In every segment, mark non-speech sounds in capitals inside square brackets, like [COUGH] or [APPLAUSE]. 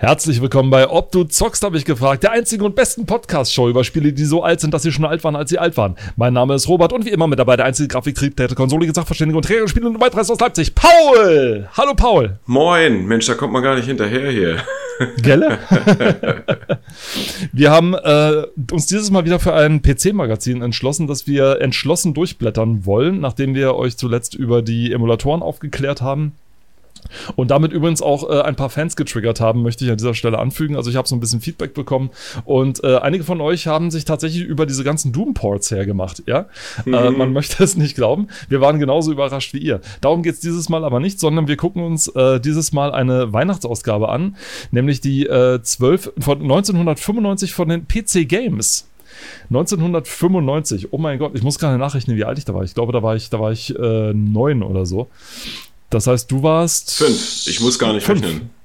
Herzlich willkommen bei Ob du zockst, habe ich gefragt. Der einzigen und besten Podcast-Show über Spiele, die so alt sind, dass sie schon alt waren, als sie alt waren. Mein Name ist Robert und wie immer mit dabei der einzige Grafiktrieb, der Konsole, Sachverständige und Träger Spiele und weiteres aus Leipzig. Paul! Hallo Paul! Moin! Mensch, da kommt man gar nicht hinterher hier. [LAUGHS] Gelle? [LAUGHS] wir haben äh, uns dieses Mal wieder für ein PC-Magazin entschlossen, das wir entschlossen durchblättern wollen, nachdem wir euch zuletzt über die Emulatoren aufgeklärt haben. Und damit übrigens auch äh, ein paar Fans getriggert haben, möchte ich an dieser Stelle anfügen. Also ich habe so ein bisschen Feedback bekommen und äh, einige von euch haben sich tatsächlich über diese ganzen Doom-Ports hergemacht, ja. Äh, mhm. Äh, man möchte es nicht glauben. Wir waren genauso überrascht wie ihr. Darum geht es dieses Mal aber nicht, sondern wir gucken uns äh, dieses Mal eine Weihnachtsausgabe an, nämlich die äh, 12 von 1995 von den PC Games. 1995, oh mein Gott, ich muss gerade nachrechnen, wie alt ich da war. Ich glaube, da war ich, da war ich äh, neun oder so. Das heißt, du warst. Fünf. Ich muss gar nicht fünf. rechnen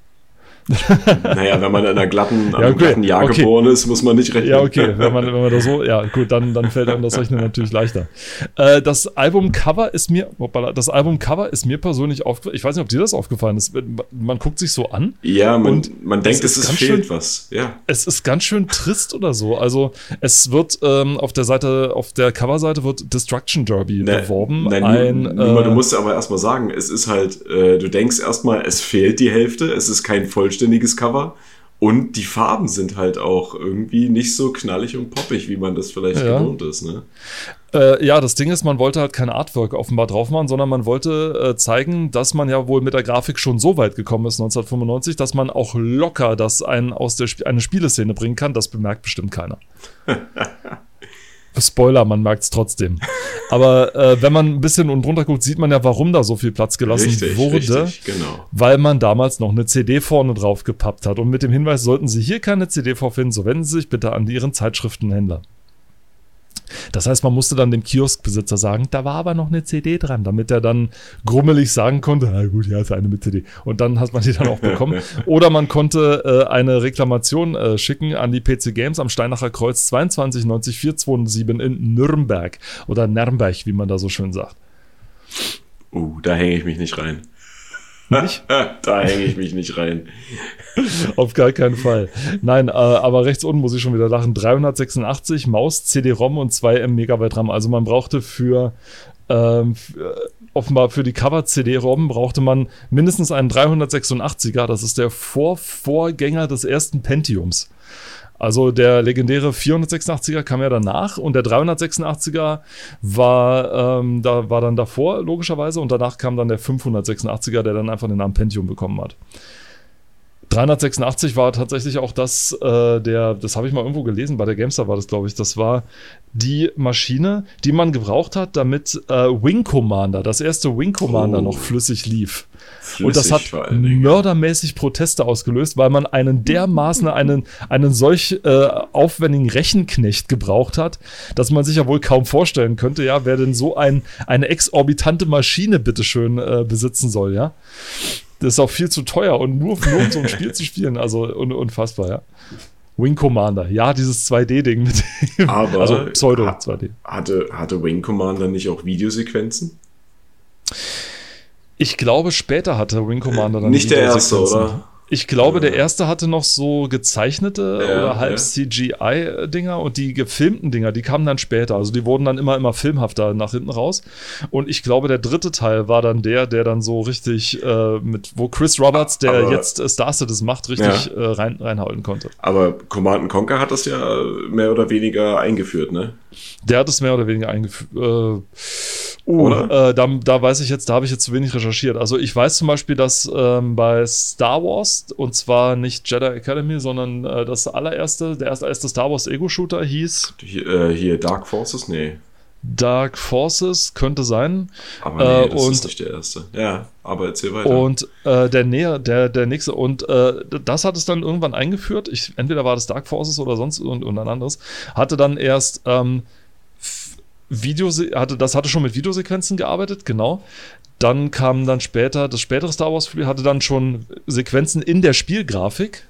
[LAUGHS] naja, wenn man in einer glatten, ja, okay. glatten Jahr okay. geboren ist, muss man nicht rechnen. Ja, okay, wenn man, wenn man da so, ja, gut, dann, dann fällt einem das Rechnen natürlich leichter. Äh, das Albumcover ist mir, das Albumcover ist mir persönlich aufgefallen. Ich weiß nicht, ob dir das aufgefallen ist. Man guckt sich so an. Ja, man, man denkt, es, ist es fehlt schön, was. Ja. Es ist ganz schön trist oder so. Also, es wird ähm, auf der Seite, auf der Coverseite wird Destruction Derby ne, beworben. Ne, ein, nur, äh, du musst aber erstmal sagen, es ist halt, äh, du denkst erstmal, es fehlt die Hälfte, es ist kein voll vollständiges Cover. Und die Farben sind halt auch irgendwie nicht so knallig und poppig, wie man das vielleicht ja. gewohnt ist. Ne? Äh, ja, das Ding ist, man wollte halt kein Artwork offenbar drauf machen, sondern man wollte äh, zeigen, dass man ja wohl mit der Grafik schon so weit gekommen ist 1995, dass man auch locker das einen aus der Sp eine Spieleszene bringen kann. Das bemerkt bestimmt keiner. [LAUGHS] Spoiler, man merkt es trotzdem. Aber äh, wenn man ein bisschen unten drunter guckt, sieht man ja, warum da so viel Platz gelassen richtig, wurde. Richtig, genau. Weil man damals noch eine CD vorne drauf gepappt hat. Und mit dem Hinweis, sollten Sie hier keine CD vorfinden, so wenden Sie sich bitte an Ihren Zeitschriftenhändler. Das heißt, man musste dann dem Kioskbesitzer sagen, da war aber noch eine CD dran, damit er dann grummelig sagen konnte, na gut, hier ist eine mit CD. Und dann hat man die dann auch bekommen. [LAUGHS] Oder man konnte äh, eine Reklamation äh, schicken an die PC Games am Steinacher Kreuz 2290427 in Nürnberg. Oder Nürnberg, wie man da so schön sagt. Uh, da hänge ich mich nicht rein. Nicht? [LAUGHS] da hänge ich mich nicht rein. Auf gar keinen Fall. Nein, äh, aber rechts unten muss ich schon wieder lachen. 386 Maus, CD-ROM und 2 M Megabyte RAM. Also man brauchte für, ähm, für offenbar für die Cover-CD-ROM brauchte man mindestens einen 386er. Das ist der Vorvorgänger des ersten Pentiums. Also der legendäre 486er kam ja danach und der 386er war, ähm, da war dann davor, logischerweise, und danach kam dann der 586er, der dann einfach den Namen Pentium bekommen hat. 386 war tatsächlich auch das, äh, der, das habe ich mal irgendwo gelesen, bei der Gamestar war das, glaube ich, das war die Maschine, die man gebraucht hat, damit äh, Wing Commander, das erste Wing Commander oh. noch flüssig lief. Flüssig und das hat mördermäßig Proteste ausgelöst, weil man einen dermaßen einen, einen solch äh, aufwendigen Rechenknecht gebraucht hat, dass man sich ja wohl kaum vorstellen könnte, ja, wer denn so ein, eine exorbitante Maschine bitteschön äh, besitzen soll, ja. Das ist auch viel zu teuer und nur, nur um so ein Spiel [LAUGHS] zu spielen, also un, unfassbar, ja. Wing Commander, ja, dieses 2D-Ding mit dem, Aber also Pseudo 2D. Hatte, hatte Wing Commander nicht auch Videosequenzen? Ich glaube, später hatte Wing Commander dann Nicht der erste, oder? Ich glaube, der erste hatte noch so gezeichnete ja, oder halb ja. CGI-Dinger und die gefilmten Dinger, die kamen dann später. Also die wurden dann immer, immer filmhafter nach hinten raus. Und ich glaube, der dritte Teil war dann der, der dann so richtig äh, mit, wo Chris Roberts, der aber, jetzt äh, Star Citizen macht, richtig ja. äh, rein, reinhalten konnte. Aber Command Conquer hat das ja mehr oder weniger eingeführt, ne? Der hat es mehr oder weniger eingeführt. Äh, Oh, äh, da, da weiß ich jetzt, da habe ich jetzt zu wenig recherchiert. Also ich weiß zum Beispiel, dass ähm, bei Star Wars, und zwar nicht Jedi Academy, sondern äh, das allererste, der erste, Star Wars Ego-Shooter hieß. Hier, äh, hier, Dark Forces? Nee. Dark Forces könnte sein. Aber nee, das und, ist nicht der erste. Ja, aber erzähl weiter. Und äh, der, Näher, der, der nächste, und äh, das hat es dann irgendwann eingeführt. Ich, entweder war das Dark Forces oder sonst und, und ein anderes. Hatte dann erst ähm, Video, hatte, das hatte schon mit Videosequenzen gearbeitet, genau. Dann kam dann später, das spätere Star Wars Spiel hatte dann schon Sequenzen in der Spielgrafik.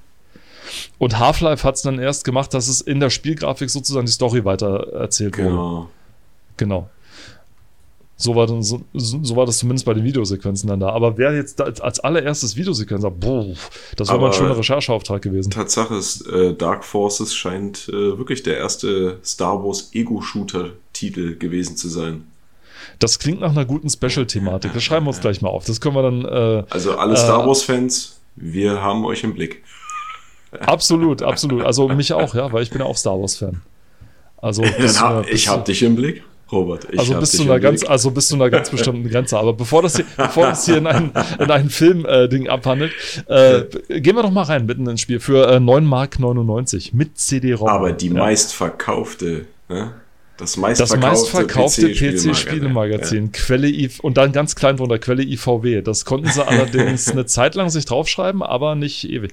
Und Half-Life hat es dann erst gemacht, dass es in der Spielgrafik sozusagen die Story weiter erzählt wurde. Genau. Genau. So war, so, so war das zumindest bei den Videosequenzen dann da. Aber wer jetzt da als allererstes Videosequenz sagt, boah, das wäre mal ein schöner Rechercheauftrag gewesen. Tatsache ist, äh, Dark Forces scheint äh, wirklich der erste Star Wars Ego-Shooter-Titel gewesen zu sein. Das klingt nach einer guten Special-Thematik. Das schreiben wir uns gleich mal auf. Das können wir dann. Äh, also alle Star äh, Wars-Fans, wir haben euch im Blick. Absolut, absolut. Also mich auch, ja, weil ich bin ja auch Star Wars-Fan. Also [LAUGHS] bis, hab, ich habe dich im Blick. Robert, ich also bis zu einer ganz, also bis zu einer ganz bestimmten Grenze. Aber bevor das hier, bevor das hier in ein, in ein Film-Ding äh, abhandelt, äh, gehen wir doch mal rein mitten ins Spiel für äh, 9 Mark 99 mit CD-ROM. Aber die ja. meistverkaufte, ne? Das meistverkaufte, PC-Spielemagazin, PC ja. Quelle IV und dann ganz klein drunter Quelle IVW. Das konnten sie allerdings [LAUGHS] eine Zeit lang sich draufschreiben, aber nicht ewig.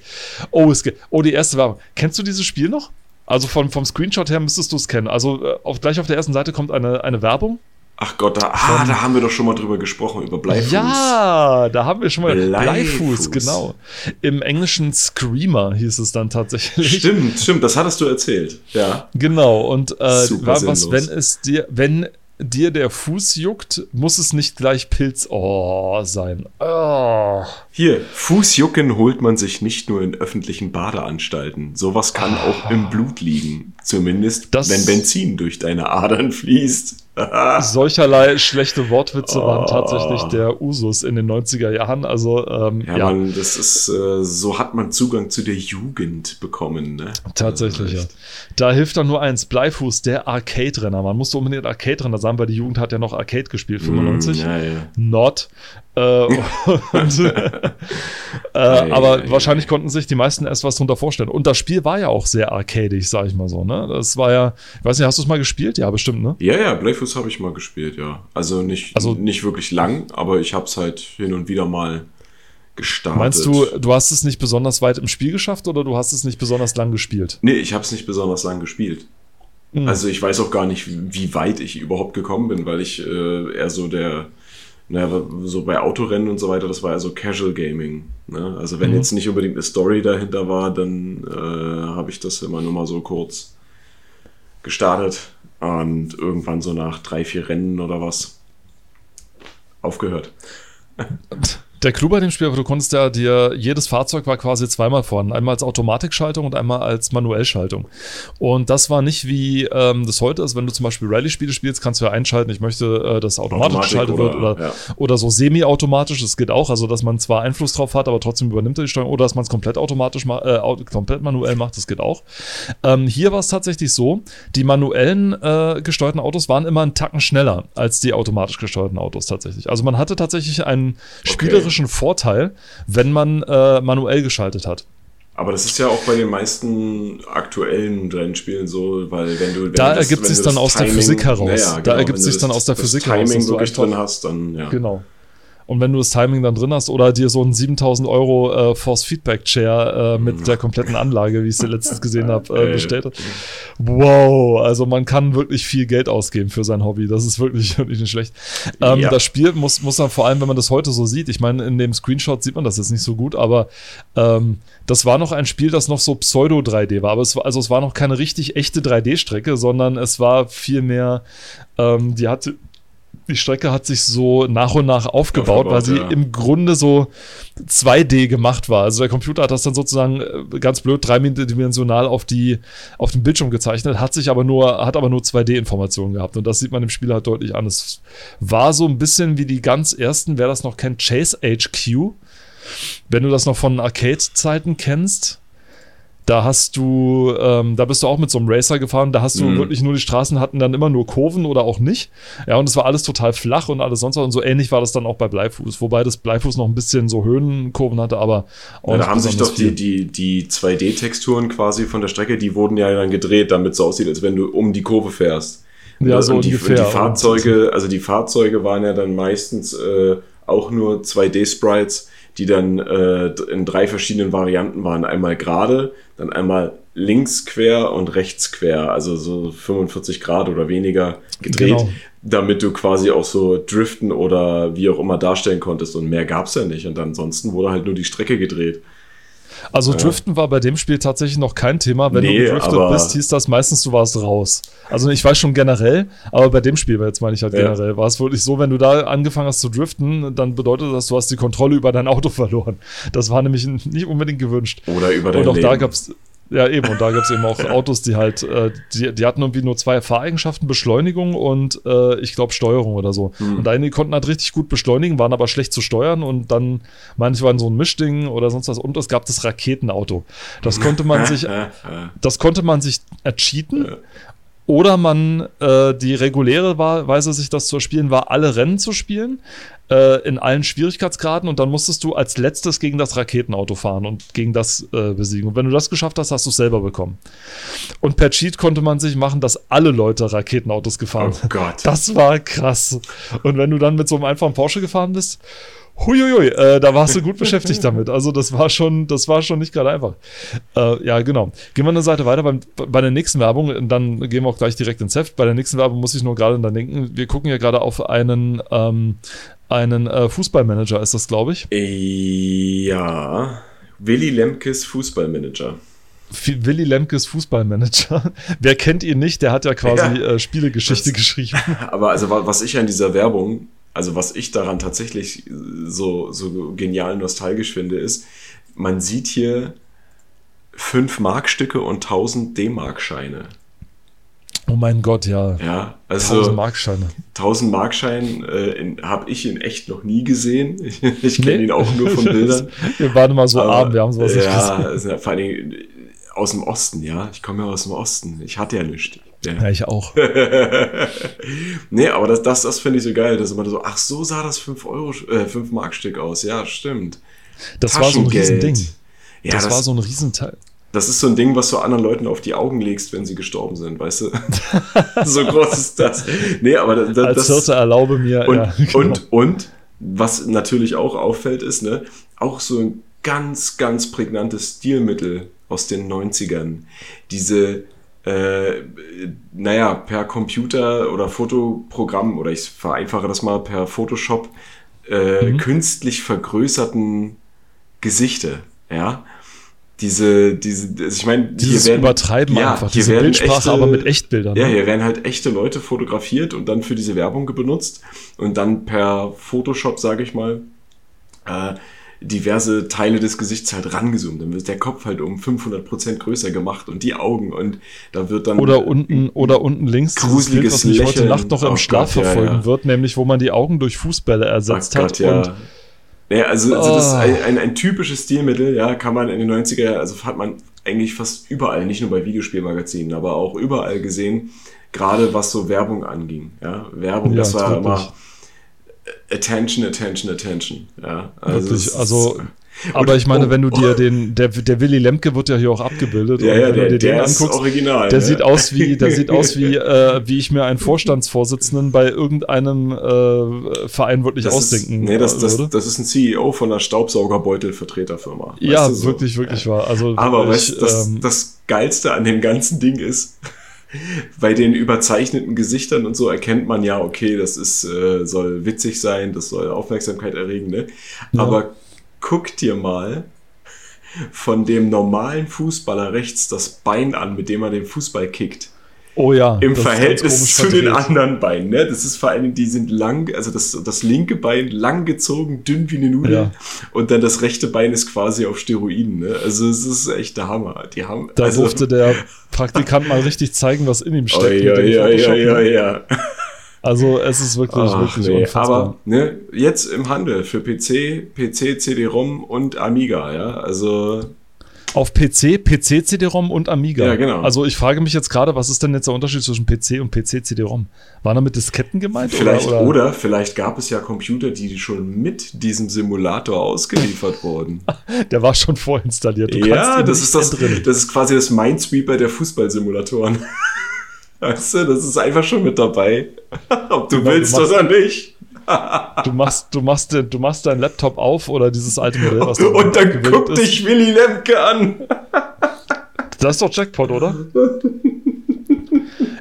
Oh, es geht. Oh, die erste Werbung. Kennst du dieses Spiel noch? Also von, vom Screenshot her müsstest du es kennen. Also äh, auf, gleich auf der ersten Seite kommt eine, eine Werbung. Ach Gott, da, ah, da haben wir doch schon mal drüber gesprochen, über Bleifuß. Ja, da haben wir schon mal Bleifuß, Bleifuß genau. Im englischen Screamer hieß es dann tatsächlich. Stimmt, stimmt, das hattest du erzählt, ja. Genau, und äh, war was, wenn es dir, wenn dir der Fuß juckt, muss es nicht gleich Pilz oh, sein. Oh. Hier, Fußjucken holt man sich nicht nur in öffentlichen Badeanstalten. Sowas kann oh. auch im Blut liegen. Zumindest, das, wenn Benzin durch deine Adern fließt. Solcherlei schlechte Wortwitze oh. waren tatsächlich der Usus in den 90er Jahren. Also, ähm, ja, ja. Man, das ist, äh, so hat man Zugang zu der Jugend bekommen. Ne? Tatsächlich, ja. Da hilft dann nur eins: Bleifuß, der Arcade-Renner. Man musste unbedingt Arcade-Renner sein, weil die Jugend hat ja noch Arcade gespielt, 95. Mm, ja, ja. Not. Äh, [LAUGHS] und, äh, [LAUGHS] aber wahrscheinlich konnten sich die meisten erst was drunter vorstellen. Und das Spiel war ja auch sehr arcadig, sag ich mal so. Ne? Das war ja, ich weiß nicht, hast du es mal gespielt? Ja, bestimmt, ne? Ja, ja, Blayfuß habe ich mal gespielt, ja. Also nicht, also, nicht wirklich lang, aber ich habe es halt hin und wieder mal gestartet. Meinst du, du hast es nicht besonders weit im Spiel geschafft oder du hast es nicht besonders lang gespielt? Nee, ich habe es nicht besonders lang gespielt. Mhm. Also ich weiß auch gar nicht, wie weit ich überhaupt gekommen bin, weil ich äh, eher so der naja, so bei Autorennen und so weiter, das war ja so Casual Gaming. Ne? Also wenn mhm. jetzt nicht unbedingt eine Story dahinter war, dann äh, habe ich das immer nur mal so kurz gestartet und irgendwann so nach drei, vier Rennen oder was aufgehört. [LAUGHS] Der Clou bei dem Spiel, du konntest ja dir, jedes Fahrzeug war quasi zweimal vorhanden. Einmal als Automatikschaltung und einmal als Manuellschaltung. Und das war nicht wie ähm, das heute ist, wenn du zum Beispiel Rallye-Spiele spielst, kannst du ja einschalten, ich möchte, äh, dass automatisch Automatik geschaltet oder, wird oder, ja. oder so semi-automatisch. Das geht auch, also dass man zwar Einfluss drauf hat, aber trotzdem übernimmt er die Steuerung oder dass man es komplett automatisch macht, äh, komplett manuell macht, das geht auch. Ähm, hier war es tatsächlich so, die manuellen äh, gesteuerten Autos waren immer einen Tacken schneller als die automatisch gesteuerten Autos tatsächlich. Also man hatte tatsächlich einen okay. spielerischen spielerischen Vorteil, wenn man äh, manuell geschaltet hat. Aber das ist ja auch bei den meisten aktuellen Rennspielen so, weil wenn du wenn da du das, ergibt sich dann aus Timing, der Physik heraus. Ja, genau, da ergibt sich dann aus der Physik heraus. Timing wirklich drin hast, dann ja. Genau. Und wenn du das Timing dann drin hast oder dir so einen 7000 Euro äh, Force Feedback Chair äh, mit der kompletten Anlage, wie ich sie letztens gesehen habe, äh, [LAUGHS] bestellt hat. Wow, also man kann wirklich viel Geld ausgeben für sein Hobby. Das ist wirklich, [LAUGHS] wirklich nicht schlecht. Ähm, ja. Das Spiel muss, muss dann vor allem, wenn man das heute so sieht, ich meine, in dem Screenshot sieht man das jetzt nicht so gut, aber ähm, das war noch ein Spiel, das noch so Pseudo 3D war. Aber es war, also es war noch keine richtig echte 3D-Strecke, sondern es war vielmehr, ähm, die hatte die Strecke hat sich so nach und nach aufgebaut, aufgebaut weil sie ja. im Grunde so 2D gemacht war. Also der Computer hat das dann sozusagen äh, ganz blöd dreidimensional auf die auf den Bildschirm gezeichnet, hat sich aber nur hat aber nur 2D-Informationen gehabt und das sieht man im Spiel halt deutlich an. Es war so ein bisschen wie die ganz ersten, wer das noch kennt, Chase HQ. Wenn du das noch von Arcade-Zeiten kennst, da hast du, ähm, da bist du auch mit so einem Racer gefahren, da hast du mhm. wirklich nur die Straßen hatten dann immer nur Kurven oder auch nicht. Ja, und es war alles total flach und alles sonst was. Und so ähnlich war das dann auch bei Bleifuß, wobei das Bleifuß noch ein bisschen so Höhenkurven hatte, aber auch ja, Da haben sich doch die, die, die 2D-Texturen quasi von der Strecke, die wurden ja dann gedreht, damit es so aussieht, als wenn du um die Kurve fährst. Ja, und so die, ungefähr. Die Fahrzeuge, also die Fahrzeuge waren ja dann meistens äh, auch nur 2D-Sprites die dann äh, in drei verschiedenen Varianten waren. Einmal gerade, dann einmal links quer und rechts quer, also so 45 Grad oder weniger gedreht, genau. damit du quasi auch so driften oder wie auch immer darstellen konntest. Und mehr gab es ja nicht. Und ansonsten wurde halt nur die Strecke gedreht. Also Driften war bei dem Spiel tatsächlich noch kein Thema. Wenn Nee, du gedriftet bist, hieß das meistens, du warst raus. Also ich weiß schon generell, aber bei dem Spiel, jetzt meine ich halt Ja. generell, war es wirklich so, wenn du da angefangen hast zu driften, dann bedeutet das, du hast die Kontrolle über dein Auto [LAUGHS] verloren. Das war nämlich nicht unbedingt gewünscht. Oder über dein Und auch Leben. da gab es, ja eben, und da gab es eben auch Autos, die halt, äh, die, die hatten irgendwie nur zwei Fahreigenschaften, Beschleunigung und äh, ich glaube Steuerung oder so. Hm. Und einige konnten halt richtig gut beschleunigen, waren aber schlecht zu steuern und dann, manche waren so ein Mischding oder sonst was. Und es gab das Raketenauto. Das konnte man [LAUGHS] sich, das konnte man sich ercheaten. Oder man, äh, die reguläre Weise, sich das zu spielen, war, alle Rennen zu spielen, äh, in allen Schwierigkeitsgraden und dann musstest du als letztes gegen das Raketenauto fahren und gegen das äh, besiegen. Und wenn du das geschafft hast, hast du es selber bekommen. Und per Cheat konnte man sich machen, dass alle Leute Raketenautos gefahren Oh sind. Gott. Das war krass. Und wenn du dann mit so einem einfachen Porsche gefahren bist, huiuiui, äh, da warst du gut [LAUGHS] beschäftigt damit. Also das war schon, das war schon nicht gerade einfach. Äh, ja, genau. Gehen wir eine Seite weiter beim, bei der nächsten Werbung, und dann gehen wir auch gleich direkt ins Heft. Bei der nächsten Werbung muss ich nur gerade dann denken, wir gucken ja gerade auf einen, ähm, einen äh, Fußballmanager, ist das, glaube ich. Ja. Willy Lemkes Fußballmanager. Willy Lemkes Fußballmanager. [LAUGHS] Wer kennt ihn nicht? Der hat ja quasi Ja. äh, Spielegeschichte Das- geschrieben. [LAUGHS] Aber also wa- was ich an dieser Werbung, also was ich daran tatsächlich so, so genial nostalgisch finde, ist, man sieht hier 5 Markstücke und 1000 D-Mark-Scheine. Oh mein Gott, ja. Ja, 1000 also Markscheine. 1000 Markschein äh, habe ich in echt noch nie gesehen. [LAUGHS] Ich kenne Nee. ihn auch nur von Bildern. [LAUGHS] wir waren immer so Aber, arm, wir haben sowas nicht ja, gesehen. also vor allen Dingen aus dem Osten, ja. Ich komme ja aus dem Osten. Ich hatte ja nichts. Ja. Ja, ich auch. [LAUGHS] nee, aber das, das, das finde ich so geil, dass man so, ach, so sah das 5 Euro, äh, 5 Mark Stück aus. Ja, stimmt. Das war so ein. Riesending. Ja, das, das, war so ein Riesenteil. das ist so ein Ding, was du anderen Leuten auf die Augen legst, wenn sie gestorben sind, weißt du? [LAUGHS] so groß ist das. Nee, aber das, das, Als Hirte erlaube mir. und, ja, [LAUGHS] genau. und, und, was natürlich auch auffällt, ist, ne, auch so ein ganz, ganz prägnantes Stilmittel aus den 90ern. Diese, äh, naja, per Computer oder Fotoprogramm, oder ich vereinfache das mal per Photoshop, äh, Mhm. künstlich vergrößerten Gesichter, ja. Diese, diese, also ich meine, Dieses Übertreiben einfach, hier diese werden Bildsprache, echte- aber mit Echtbildern. ja, ne? hier werden halt echte Leute fotografiert und dann für diese Werbung benutzt und dann per Photoshop, sage ich mal, äh, diverse Teile des Gesichts halt rangezoomt. Dann wird der Kopf halt um 500% größer gemacht und die Augen und da wird dann Oder unten, oder unten links dieses Bild, gruseliges was mich heute Lächeln. Nacht noch im Oh Schlaf Gott, ja, verfolgen ja. wird, nämlich wo man die Augen durch Fußbälle ersetzt Ach hat. Gott, ja. Und Ja, also, also das ist Oh. ein, ein, ein typisches Stilmittel, ja, kann man in den 90er, also hat man eigentlich fast überall, nicht nur bei Videospielmagazinen, aber auch überall gesehen, gerade was so Werbung anging. Ja, Werbung, Ja, das war wirklich. immer Attention, Attention, Attention. Ja, also Wirklich, also- aber ich meine, oh, wenn du dir den, der, der Willy Lemke wird ja hier auch abgebildet. ja, und ja, wenn der, du dir der den ist anguckst, original. der ne? sieht aus wie, der sieht aus wie, [LAUGHS] äh, wie ich mir einen Vorstandsvorsitzenden bei irgendeinem äh, Verein wirklich das ausdenken ist, nee, das, das, das ist ein CEO von einer Staubsaugerbeutelvertreterfirma. ja, so. wirklich, wirklich wahr. Also Aber wirklich, weißt das, ähm, das Geilste an dem ganzen Ding ist, bei den überzeichneten Gesichtern und so erkennt man ja, okay, das ist, äh, soll witzig sein, das soll Aufmerksamkeit erregen, ne? Ja. Aber guck dir mal von dem normalen Fußballer rechts das Bein an, mit dem er den Fußball kickt. Oh ja, Im Verhältnis zu den anderen Beinen, ne? Das ist vor allem, die sind lang, also das, das linke Bein lang gezogen, dünn wie eine Nudel. Ja. Und dann das rechte Bein ist quasi auf Steroiden, ne? Also es ist echt der Hammer. Die haben, Da also, durfte der Praktikant mal richtig zeigen, was in ihm steckt. Oi, oi, Photoshop. oi, oi, ja. Also es ist wirklich, Ach, wirklich nee. unfassbar. Aber ne, jetzt im Handel für PC, PC, CD-ROM und Amiga, ja. Also Auf PC, PC, CD-ROM und Amiga. Ja, genau. Also ich frage mich jetzt gerade, was ist denn jetzt der Unterschied zwischen PC und PC, CD-ROM? Waren damit Disketten gemeint? vielleicht oder, oder, oder? vielleicht gab es ja Computer, die schon mit diesem Simulator ausgeliefert wurden. [LAUGHS] Der war schon vorinstalliert. Du ja, das ist das, das ist quasi das Minesweeper der Fußballsimulatoren. [LAUGHS] Weißt du, das ist einfach schon mit dabei. [LAUGHS] Ob du Genau, du willst machst- oder nicht. Du machst, du machst, den- du machst deinen Laptop auf oder dieses alte Modell, was du Und dann gewöhnt guck ist. dich Willy Lemke an. Das ist doch Jackpot, oder?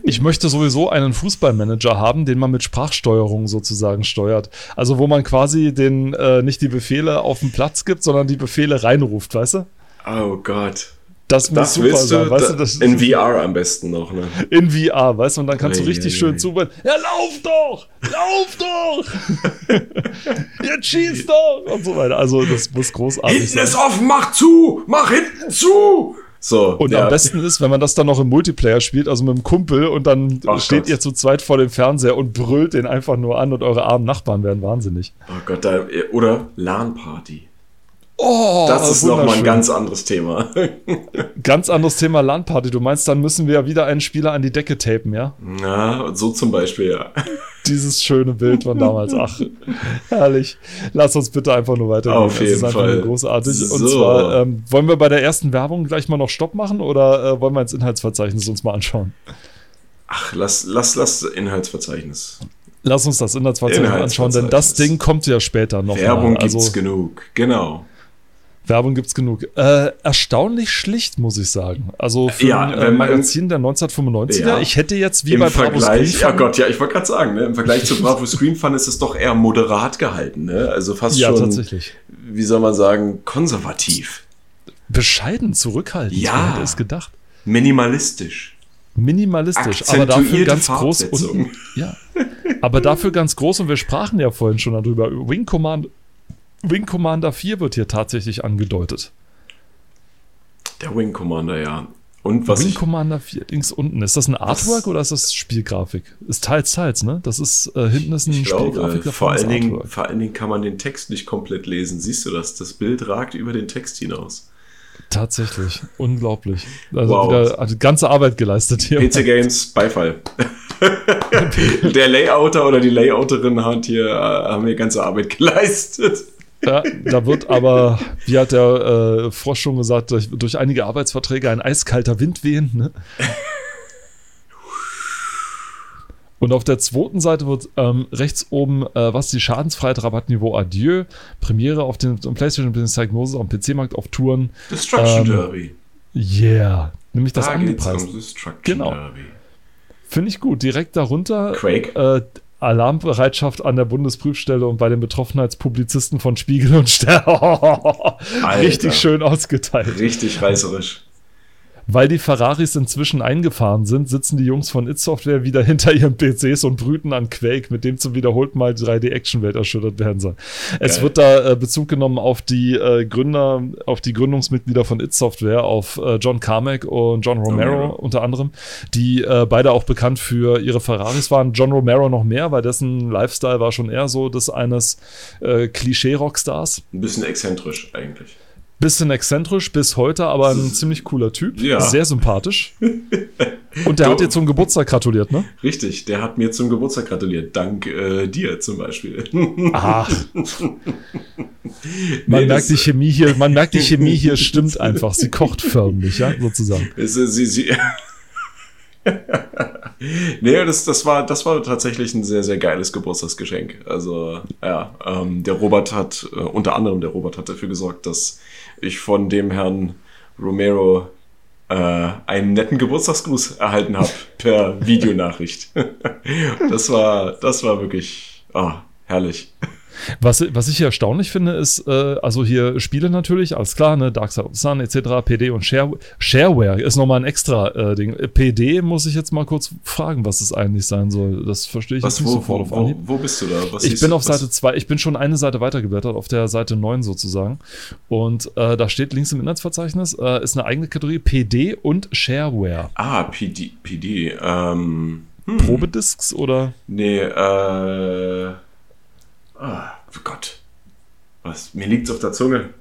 Ich möchte sowieso einen Fußballmanager haben, den man mit Sprachsteuerung sozusagen steuert. Also wo man quasi den äh, nicht die Befehle auf den Platz gibt, sondern die Befehle reinruft, weißt du? Oh Gott. Das muss Das super willst du, sein, weißt du, das in VR am besten noch, ne? in VR, weißt du, und dann kannst du Ei, richtig ei, schön ei. zuhören. Ja, lauf doch! Lauf doch! [LAUGHS] Jetzt schieß doch! Und so weiter. Also, das muss großartig Hinten sein. ist offen, mach zu! Mach hinten zu! So. Und ja. am besten ist, wenn man das dann noch im Multiplayer spielt, also mit einem Kumpel, und dann Ach steht Gott. ihr zu zweit vor dem Fernseher und brüllt den einfach nur an und eure armen Nachbarn werden wahnsinnig. Oh Gott, da, oder LAN-Party. Oh, Das ist nochmal ein ganz anderes Thema. [LAUGHS] ganz anderes Thema LAN-Party. Du meinst, dann müssen wir ja wieder einen Spieler an die Decke tapen, ja? Na, so zum Beispiel, ja. [LAUGHS] Dieses schöne Bild von damals. Ach, herrlich. Lass uns bitte einfach nur weitergehen. Auf Das ist jeden einfach Fall. nur großartig. Und So. zwar, ähm, wollen wir bei der ersten Werbung gleich mal noch Stopp machen oder äh, wollen wir ins Inhaltsverzeichnis uns mal anschauen? Ach, lass, lass, lass Inhaltsverzeichnis. Lass uns das Inhaltsverzeichnis anschauen, denn das Inhaltsverzeichnis. Ding kommt ja später noch. Werbung mal. Also, gibt's genug. Genau. Werbung gibt's genug. Äh, erstaunlich schlicht, muss ich sagen. Also für Ja, ein wenn äh, man- Magazin der 1995er. Ja. Ich hätte jetzt wie bei Bravo Vergleich, Screen ja Gott, ja, ich wollte gerade sagen, ne, im Vergleich zu Bravo Screen Fun ist es doch eher moderat gehalten, ne? Also fast Ja, schon, tatsächlich. wie soll man sagen, konservativ, Bescheiden, zurückhaltend. Ja. Hätte es gedacht? minimalistisch, Minimalistisch, aber dafür ganz groß und ja, aber dafür ganz groß und wir sprachen ja vorhin schon darüber. Wing Command, Wing Commander 4 wird hier tatsächlich angedeutet. Der Wing Commander, ja. Und was Wing Commander 4 links unten. Ist das ein Artwork oder ist das Spielgrafik? Ist teils, teils, ne? Das ist äh, hinten ist ein ich glaube, Spielgrafik davon vor allen, Dingen, vor allen Dingen kann man den Text nicht komplett lesen. Siehst du das? Das Bild ragt über den Text hinaus. Tatsächlich, unglaublich. Also Wow. wieder hat ganze Arbeit geleistet hier. PC Games, Beifall. [LAUGHS] Der Layouter oder die Layouterin hat hier, äh, haben hier ganze Arbeit geleistet. Ja, da wird aber, wie hat der äh, Frosch schon gesagt, durch, durch einige Arbeitsverträge ein eiskalter Wind wehen. Ne? [LAUGHS] Und auf der zweiten Seite wird ähm, rechts oben, äh, was die Schadensfreiheit Rabattniveau Adieu, Premiere auf den PlayStation Business Diagnose am PC-Markt auf Touren. Destruction Ähm, Derby. Yeah. Nämlich das Da geht's angepreist. um Destruction Genau. Derby. Finde ich gut. Direkt darunter Quake. äh, Alarmbereitschaft an der Bundesprüfstelle und bei den Betroffenheitspublizisten von Spiegel und Stern. [LAUGHS] Richtig schön ausgeteilt. Richtig reißerisch. Weil die Ferraris inzwischen eingefahren sind, sitzen die Jungs von It Software wieder [LAUGHS] hinter ihren PCs und brüten an Quake, mit dem zum wiederholten Mal die 3D-Action-Welt erschüttert werden soll. Es Geil. wird da äh, Bezug genommen auf die äh, Gründer, auf die Gründungsmitglieder von It Software, auf äh, John Carmack und John Romero, Romero. unter anderem, die äh, beide auch bekannt für ihre Ferraris waren. John Romero noch mehr, weil dessen Lifestyle war schon eher so des eines äh, Klischee-Rockstars. Ein bisschen exzentrisch eigentlich. Bisschen exzentrisch bis heute, aber ein ziemlich cooler Typ. Ja. Sehr sympathisch. [LAUGHS] Und der hat dir zum Geburtstag gratuliert, ne? Richtig, der hat mir zum Geburtstag gratuliert. Dank äh, dir zum Beispiel. Ach. [LAUGHS] Man Nee, merkt die Chemie hier, man merkt die Chemie hier stimmt einfach. Sie kocht förmlich, ja, sozusagen. [LAUGHS] Es Sie, sie, nee, das, das, war, das war tatsächlich ein sehr, sehr geiles Geburtstagsgeschenk. Also, ja, ähm, der Robert hat, äh, unter anderem der Robert hat dafür gesorgt, dass ich von dem Herrn Romero äh, einen netten Geburtstagsgruß erhalten habe [LAUGHS] per Videonachricht. [LAUGHS] das war, das war wirklich ah, herrlich. Was, was ich hier erstaunlich finde, ist, äh, also hier Spiele natürlich, alles klar, ne, Dark Side of the Sun etc., PD und Share, Shareware ist nochmal ein extra äh, Ding. PD muss ich jetzt mal kurz fragen, was es eigentlich sein soll. Das verstehe ich Was, jetzt nicht wo, sofort wo, auf wo, Anhieb. wo bist du da? Was Ich bin auf Was- Seite 2, ich bin schon eine Seite weitergeblättert, auf der Seite 9 sozusagen. Und äh, da steht links im Inhaltsverzeichnis, äh, ist eine eigene Kategorie PD und Shareware. Ah, PD. PD ähm, hm. Probedisks oder? Nee, äh. Ah, oh Gott. Was? Mir liegt's auf der Zunge.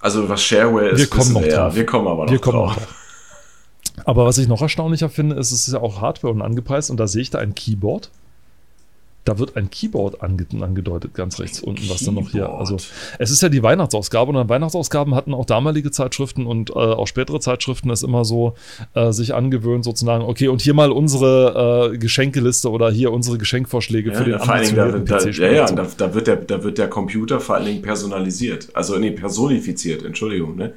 Also, was Shareware ist, Wir kommen noch wir ja. drauf. Wir kommen aber noch Wir kommen drauf. auch drauf. Aber was ich noch erstaunlicher finde, ist, es ist ja auch Hardware und angepreist und da sehe ich da ein Keyboard. Da wird ein Keyboard ange angedeutet, ganz rechts unten, was dann noch hier. Also, es ist ja die Weihnachtsausgabe und an Weihnachtsausgaben hatten auch damalige Zeitschriften und äh, auch spätere Zeitschriften es immer so äh, sich angewöhnt, sozusagen, okay, und hier mal unsere äh, Geschenkeliste oder hier unsere Geschenkvorschläge für den Ja, vor allen Dingen, da, ja, ja, da, da, wird der, da wird der Computer vor allen Dingen personalisiert. Also, nee, personifiziert, Entschuldigung, ne?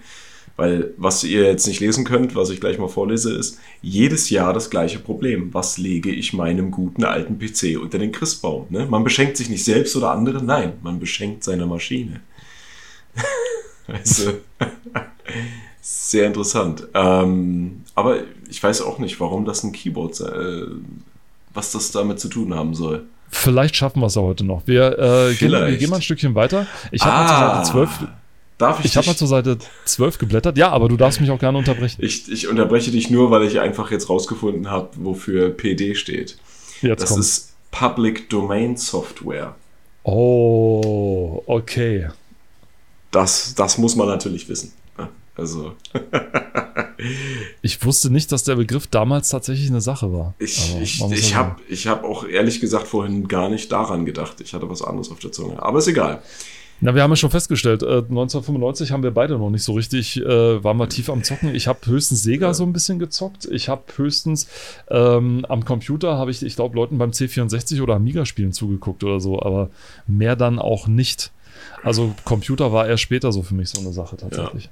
Weil, was ihr jetzt nicht lesen könnt, was ich gleich mal vorlese, ist, jedes Jahr das gleiche Problem. Was lege ich meinem guten alten PC unter den Christbaum? Ne? Man beschenkt sich nicht selbst oder andere, nein, man beschenkt seine Maschine. [LAUGHS] Also, [LAUGHS] sehr interessant. Ähm, aber ich weiß auch nicht, warum das ein Keyboard, äh, was das damit zu tun haben soll. Vielleicht schaffen wir es ja heute noch. Wir, äh, gehen, wir gehen mal ein Stückchen weiter. Ich habe ah, 12. Darf ich ich habe mal zur Seite 12 geblättert. Ja, aber du darfst mich auch gerne unterbrechen. Ich, ich unterbreche dich nur, weil ich einfach jetzt rausgefunden habe, wofür PD steht. Jetzt das kommt's. ist Public Domain Software. Oh, okay. Das, das muss man natürlich wissen. Also. ich wusste nicht, dass der Begriff damals tatsächlich eine Sache war. Ich, ich, ich habe hab auch ehrlich gesagt vorhin gar nicht daran gedacht. Ich hatte was anderes auf der Zunge. Aber ist egal. Na, wir haben ja schon festgestellt, äh, 1995 haben wir beide noch nicht so richtig, äh, waren wir tief am Zocken. Ich habe höchstens Sega ja. so ein bisschen gezockt. Ich habe höchstens ähm, am Computer, habe ich, ich glaube, Leuten beim C64 oder Amiga-Spielen zugeguckt oder so, aber mehr dann auch nicht. Also Computer war eher später so für mich so eine Sache tatsächlich. Ja.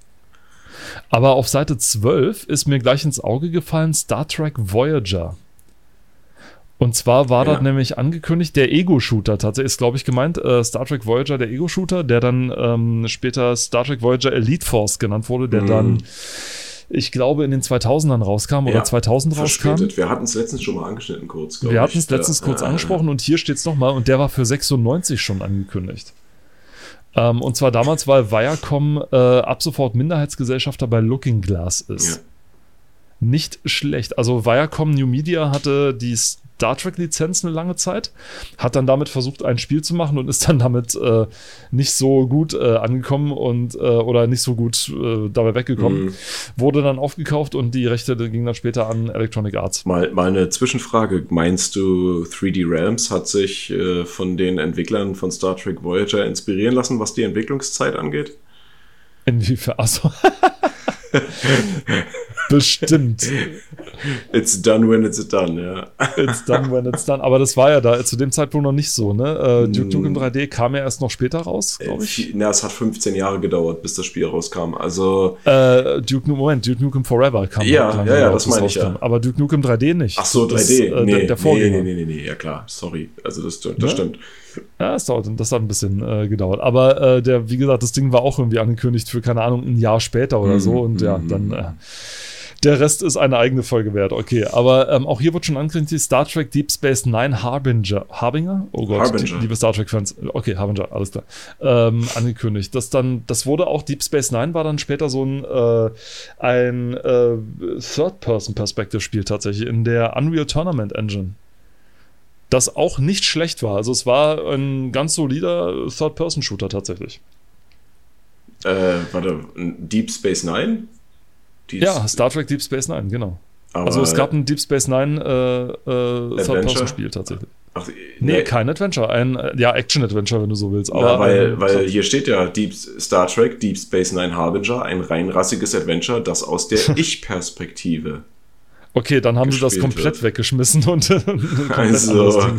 Aber auf Seite 12 ist mir gleich ins Auge gefallen Star Trek Voyager. Und zwar war ja. dort nämlich angekündigt, der Ego-Shooter tatsächlich ist, glaube ich, gemeint, äh, Star Trek Voyager, der Ego-Shooter, der dann ähm, später Star Trek Voyager Elite Force genannt wurde, der mhm. dann, ich glaube, in den 2000ern rauskam ja, oder 2000 rauskam. Wir hatten es letztens schon mal angeschnitten kurz, Wir hatten es letztens kurz angesprochen und hier steht es nochmal und der war für 96 schon angekündigt. Ähm, und zwar damals, weil Viacom äh, ab sofort Minderheitsgesellschafter bei Looking Glass ist. Ja. Nicht schlecht. Also Viacom New Media hatte die Star Trek-Lizenz eine lange Zeit, hat dann damit versucht, ein Spiel zu machen und ist dann damit äh, nicht so gut äh, angekommen und äh, oder nicht so gut äh, dabei weggekommen. Mhm. Wurde dann aufgekauft und die Rechte gingen dann später an Electronic Arts. Mal, mal eine Zwischenfrage. Meinst du, 3D Realms hat sich äh, von den Entwicklern von Star Trek Voyager inspirieren lassen, was die Entwicklungszeit angeht? Inwiefern? Achso. [LAUGHS] Bestimmt. [LAUGHS] It's done when it's done, ja. It's done when it's done. Aber das war ja da zu dem Zeitpunkt noch nicht so, ne? Äh, Duke Nukem 3D kam ja erst noch später raus, glaube ich. Na, es hat 15 Jahre gedauert, bis das Spiel rauskam. Also. Äh, Duke Nukem, Moment, Duke Nukem Forever kam. Ja, kam ja, ja, das meine ich ja. Aber Duke Nukem 3D nicht. Ach so, 3D. Das, äh, nee, der, der Vorgänger. Nee, nee, nee, nee, ja klar, sorry. Also das, das ja? stimmt. Ja, das, dauert, das hat ein bisschen äh, gedauert. Aber äh, der, wie gesagt, das Ding war auch irgendwie angekündigt für, keine Ahnung, ein Jahr später oder mhm, so. Und ja, mhm. dann. Äh, der Rest ist eine eigene Folge wert, okay. Aber ähm, auch hier wird schon angekündigt, Star Trek Deep Space Nine Harbinger. Harbinger? Oh Gott, Harbinger. liebe Star Trek-Fans. Okay, Harbinger, alles klar. Ähm, angekündigt. Das dann, das wurde auch, Deep Space Nine war dann später so ein, äh, ein äh, Third-Person-Perspective-Spiel tatsächlich in der Unreal Tournament Engine das auch nicht schlecht war. Also es war ein ganz solider Third-Person-Shooter tatsächlich. Äh, warte, Deep Space Nine? Ja, Star Trek Deep Space Nine, genau. Also es gab ein Deep Space Nine äh, äh, Third-Person-Spiel tatsächlich. Ach, nee, nee, kein Adventure, ein ja, Action-Adventure, wenn du so willst. Aber Na, weil, weil hier steht ja Deep Star Trek, Deep Space Nine Harbinger, ein reinrassiges Adventure, das aus der [LAUGHS] Ich-Perspektive Okay, dann haben sie das komplett wird. weggeschmissen und, [LAUGHS] und also. [LAUGHS]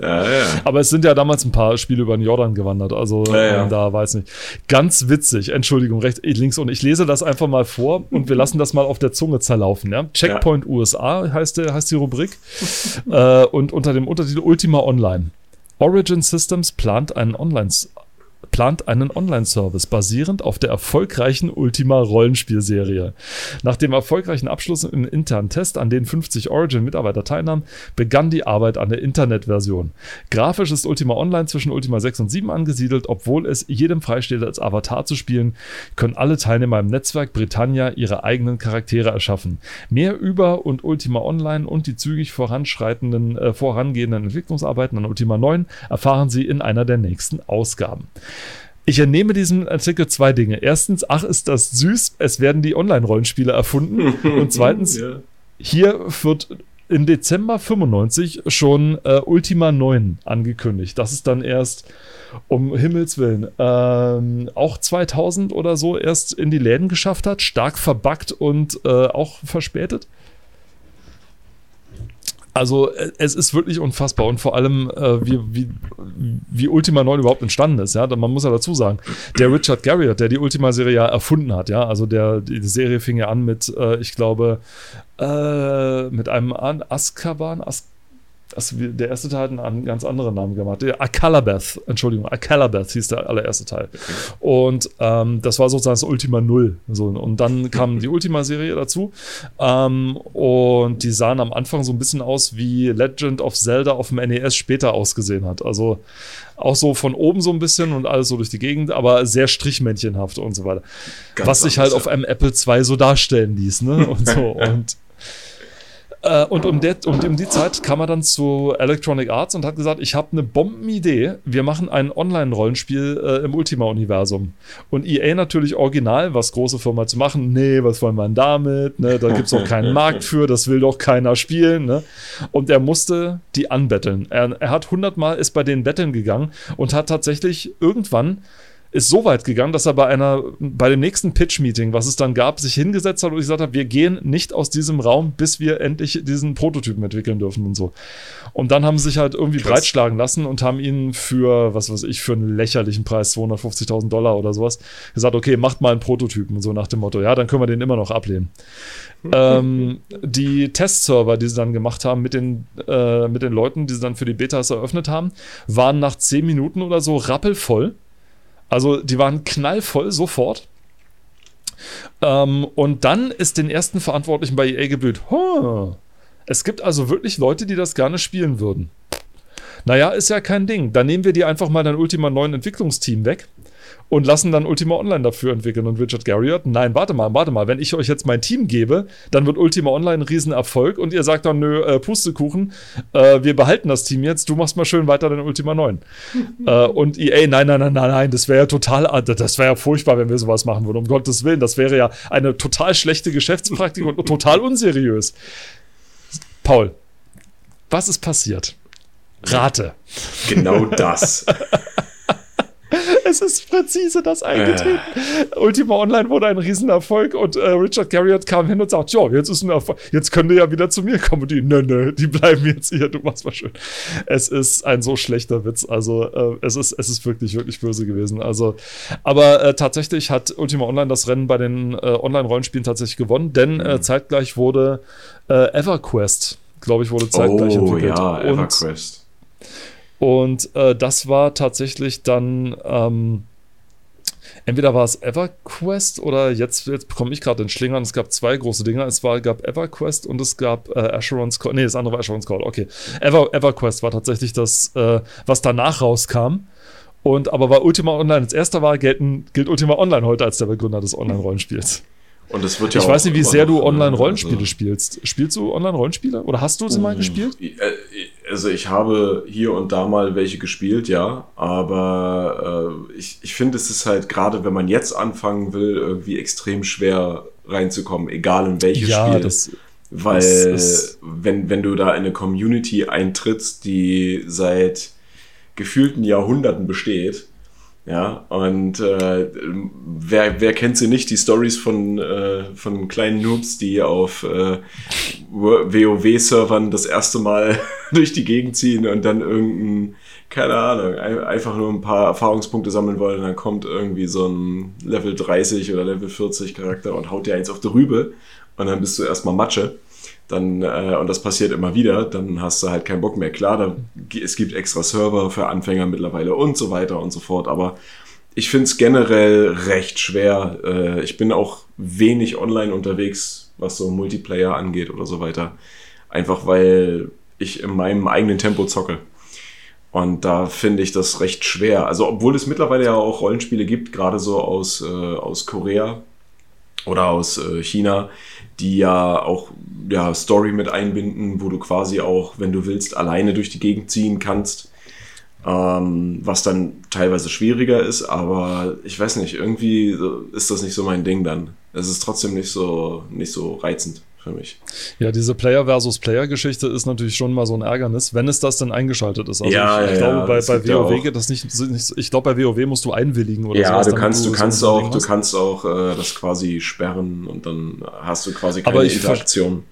Ja, ja. Aber es sind ja damals ein paar Spiele über den Jordan gewandert, also ja. Ähm, da weiß nicht. Ganz witzig, Entschuldigung, rechts, links und ich lese das einfach mal vor und wir lassen das mal auf der Zunge zerlaufen. Checkpoint USA heißt, heißt die Rubrik [LAUGHS] äh, und unter dem Untertitel Ultima Online. Origin Systems plant einen Online plant einen Online-Service basierend auf der erfolgreichen Ultima-Rollenspielserie. Nach dem erfolgreichen Abschluss im internen Test, an den 50 Origin-Mitarbeiter teilnahmen, begann die Arbeit an der Internetversion. Grafisch ist Ultima Online zwischen Ultima 6 und 7 angesiedelt, obwohl es jedem freisteht, als Avatar zu spielen, können alle Teilnehmer im Netzwerk Britannia ihre eigenen Charaktere erschaffen. Mehr über und Ultima Online und die zügig voranschreitenden, äh, vorangehenden Entwicklungsarbeiten an Ultima 9 erfahren Sie in einer der nächsten Ausgaben. Ich entnehme diesem Artikel zwei Dinge. Erstens, ach, ist das süß, es werden die Online-Rollenspiele erfunden. [LAUGHS] Und zweitens, ja. hier wird im Dezember 95 schon äh, Ultima 9 angekündigt. Das ist dann erst um Himmels Willen ähm, auch 2000 oder so erst in die Läden geschafft hat, stark verbuggt und äh, auch verspätet. Also äh, es ist wirklich unfassbar und vor allem, äh, wie, wie, wie Ultima 9 überhaupt entstanden ist. Ja? Man muss ja dazu sagen, der Richard Garriott, der die Ultima-Serie ja erfunden hat, ja, also der, die Serie fing ja an mit, äh, ich glaube, äh, mit einem Azkaban, Azkaban das, der erste Teil hat einen ganz anderen Namen gemacht. Akalabeth, Entschuldigung, Akalabeth hieß der allererste Teil. Und ähm, das war sozusagen das Ultima Null. So, und dann kam die Ultima-Serie dazu. Ähm, und die sahen am Anfang so ein bisschen aus, wie Legend of Zelda auf dem NES später ausgesehen hat. Also auch so von oben so ein bisschen und alles so durch die Gegend, aber sehr strichmännchenhaft und so weiter. Ganz Was sich halt auf einem Apple II so darstellen ließ, ne? [LAUGHS] Und so. und äh, und um, der, und um die Zeit kam er dann zu Electronic Arts und hat gesagt, ich habe eine Bombenidee. Wir machen ein Online-Rollenspiel äh, im Ultima-Universum. Und EA natürlich original, was große Firma zu machen. Nee, was wollen wir denn damit? Ne, da gibt es doch keinen Markt für, das will doch keiner spielen. Ne? Und er musste die anbetteln. Er, er hat hundertmal ist bei den Betteln gegangen und hat tatsächlich irgendwann ist so weit gegangen, dass er bei einer, bei dem nächsten Pitch-Meeting, was es dann gab, sich hingesetzt hat und gesagt hat, wir gehen nicht aus diesem Raum, bis wir endlich diesen Prototypen entwickeln dürfen und so. Und dann haben sie sich halt irgendwie Krass. breitschlagen lassen und haben ihn für, was weiß ich, für einen lächerlichen Preis, 250.000 Dollar oder sowas, gesagt, okay, macht mal einen Prototypen und so nach dem Motto, ja, dann können wir den immer noch ablehnen. [LAUGHS] ähm, die Testserver, die sie dann gemacht haben mit den, äh, mit den Leuten, die sie dann für die Betas eröffnet haben, waren nach 10 Minuten oder so rappelvoll also die waren knallvoll sofort. Ähm, und dann ist den ersten Verantwortlichen bei EA geblüht. Huh, es gibt also wirklich Leute, die das gerne spielen würden. Naja, ist ja kein Ding. Dann nehmen wir dir einfach mal dein Ultima 9 Entwicklungsteam weg und lassen dann Ultima Online dafür entwickeln. Und Richard Garriott, nein, warte mal, warte mal, wenn ich euch jetzt mein Team gebe, dann wird Ultima Online ein Riesenerfolg und ihr sagt dann, nö, äh, Pustekuchen, äh, wir behalten das Team jetzt, du machst mal schön weiter dein Ultima 9. [LAUGHS] äh, und EA, nein, nein, nein, nein, nein, das wäre ja total, das wäre ja furchtbar, wenn wir sowas machen würden, um Gottes Willen, das wäre ja eine total schlechte Geschäftspraktik und total unseriös. Paul, was ist passiert? Rate. Genau das. es ist präzise das eingetreten. Äh. Ultima Online wurde ein Riesenerfolg und äh, Richard Garriott kam hin und sagt, ja, jetzt ist ein Erfolg, jetzt können die ja wieder zu mir kommen. Und die, nö, nö, die bleiben jetzt hier, du machst mal schön. Es ist ein so schlechter Witz. Also äh, es, ist, es ist wirklich, wirklich böse gewesen. Also, aber äh, tatsächlich hat Ultima Online das Rennen bei den äh, Online-Rollenspielen tatsächlich gewonnen, denn äh, mhm. zeitgleich wurde EverQuest, glaube ich, wurde zeitgleich oh, entwickelt. Ja, EverQuest. Und äh, das war tatsächlich dann, ähm, entweder war es EverQuest oder jetzt, jetzt bekomme ich gerade den Schlingern. Es gab zwei große Dinger. Es war, gab EverQuest und es gab äh, Asheron's Call. Nee, das andere war Asheron's Call. Okay. Ever, EverQuest war tatsächlich das, äh, was danach rauskam. Und aber weil Ultima Online als erster war, gelten, gilt Ultima Online heute als der Begründer des Online-Rollenspiels. Und es wird ja ich weiß nicht, wie sehr du Online-Rollenspiele also spielst. Spielst du Online-Rollenspiele? Oder hast du sie mal gespielt? Äh, also ich habe hier und da mal welche gespielt, ja. Aber äh, ich, ich finde, es ist halt gerade, wenn man jetzt anfangen will, irgendwie extrem schwer reinzukommen, egal in welches ja, Spiel. Das, Weil das wenn, wenn du da in eine Community eintrittst, die seit gefühlten Jahrhunderten besteht, ja, und äh, wer, wer kennt sie nicht, die Stories von, äh, von kleinen Noobs, die auf äh, WoW-Servern das erste Mal [LAUGHS] durch die Gegend ziehen und dann irgendein, keine Ahnung, einfach nur ein paar Erfahrungspunkte sammeln wollen. Und dann kommt irgendwie so ein Level 30 oder Level 40 Charakter und haut dir eins auf die Rübe und dann bist du erstmal Matsche dann, äh, und das passiert immer wieder, dann hast du halt keinen Bock mehr. Klar, da, es gibt extra Server für Anfänger mittlerweile und so weiter und so fort, aber ich finde es generell recht schwer. Äh, ich bin auch wenig online unterwegs, was so Multiplayer angeht oder so weiter. Einfach weil ich in meinem eigenen Tempo zocke. Und da finde ich das recht schwer. Also, obwohl es mittlerweile ja auch Rollenspiele gibt, gerade so aus, äh, aus Korea oder aus äh, China, die ja auch ja, Story mit einbinden, wo du quasi auch, wenn du willst, alleine durch die Gegend ziehen kannst. Ähm, was dann teilweise schwieriger ist, aber ich weiß nicht, irgendwie ist das nicht so mein Ding dann. Es ist trotzdem nicht so, nicht so reizend für mich. Ja, diese Player versus Player Geschichte ist natürlich schon mal so ein Ärgernis, wenn es das denn eingeschaltet ist. Also ja, ich, ich ja, glaube, bei, bei WoW geht das nicht, nicht ich glaube, bei WoW musst du einwilligen oder Ja, sowas, du kannst, du, du kannst so auch, du kannst auch äh, das quasi sperren und dann hast du quasi keine Interaktion.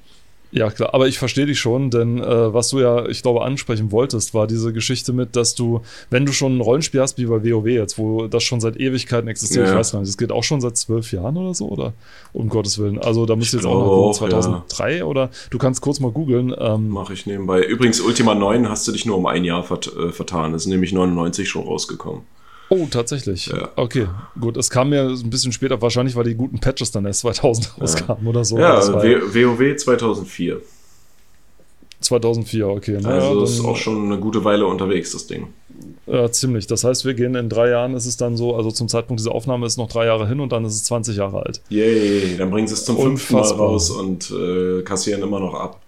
Ja, klar, aber ich verstehe dich schon, denn äh, was du ja, ich glaube, ansprechen wolltest, war diese Geschichte mit, dass du, wenn du schon ein Rollenspiel hast, wie bei WoW jetzt, wo das schon seit Ewigkeiten existiert, Ja. ich weiß gar nicht, das geht auch schon seit zwölf Jahren oder so, oder? Um Gottes Willen. Also da müsst ihr Ich jetzt auch noch gucken, auch, 2003 oder du kannst kurz mal googeln. Ähm, Mache ich nebenbei. Übrigens, Ultima 9 hast du dich nur um ein Jahr vert äh, vertan. Ist nämlich 99 schon rausgekommen. Oh, tatsächlich. Ja. Okay, gut. Es kam mir ein bisschen später, wahrscheinlich, weil die guten Patches dann erst 2000 rauskamen oder so. Ja, WoW 2004. 2004, okay. Naja, Also ist dann- auch schon eine gute Weile unterwegs, das Ding. Ja, ziemlich. Das heißt, wir gehen in drei Jahren, ist es dann so, also zum Zeitpunkt dieser Aufnahme ist noch drei Jahre hin und dann ist es 20 Jahre alt. Yay, dann bringen sie es zum fünften Mal Unfassbar. raus und äh, kassieren immer noch ab.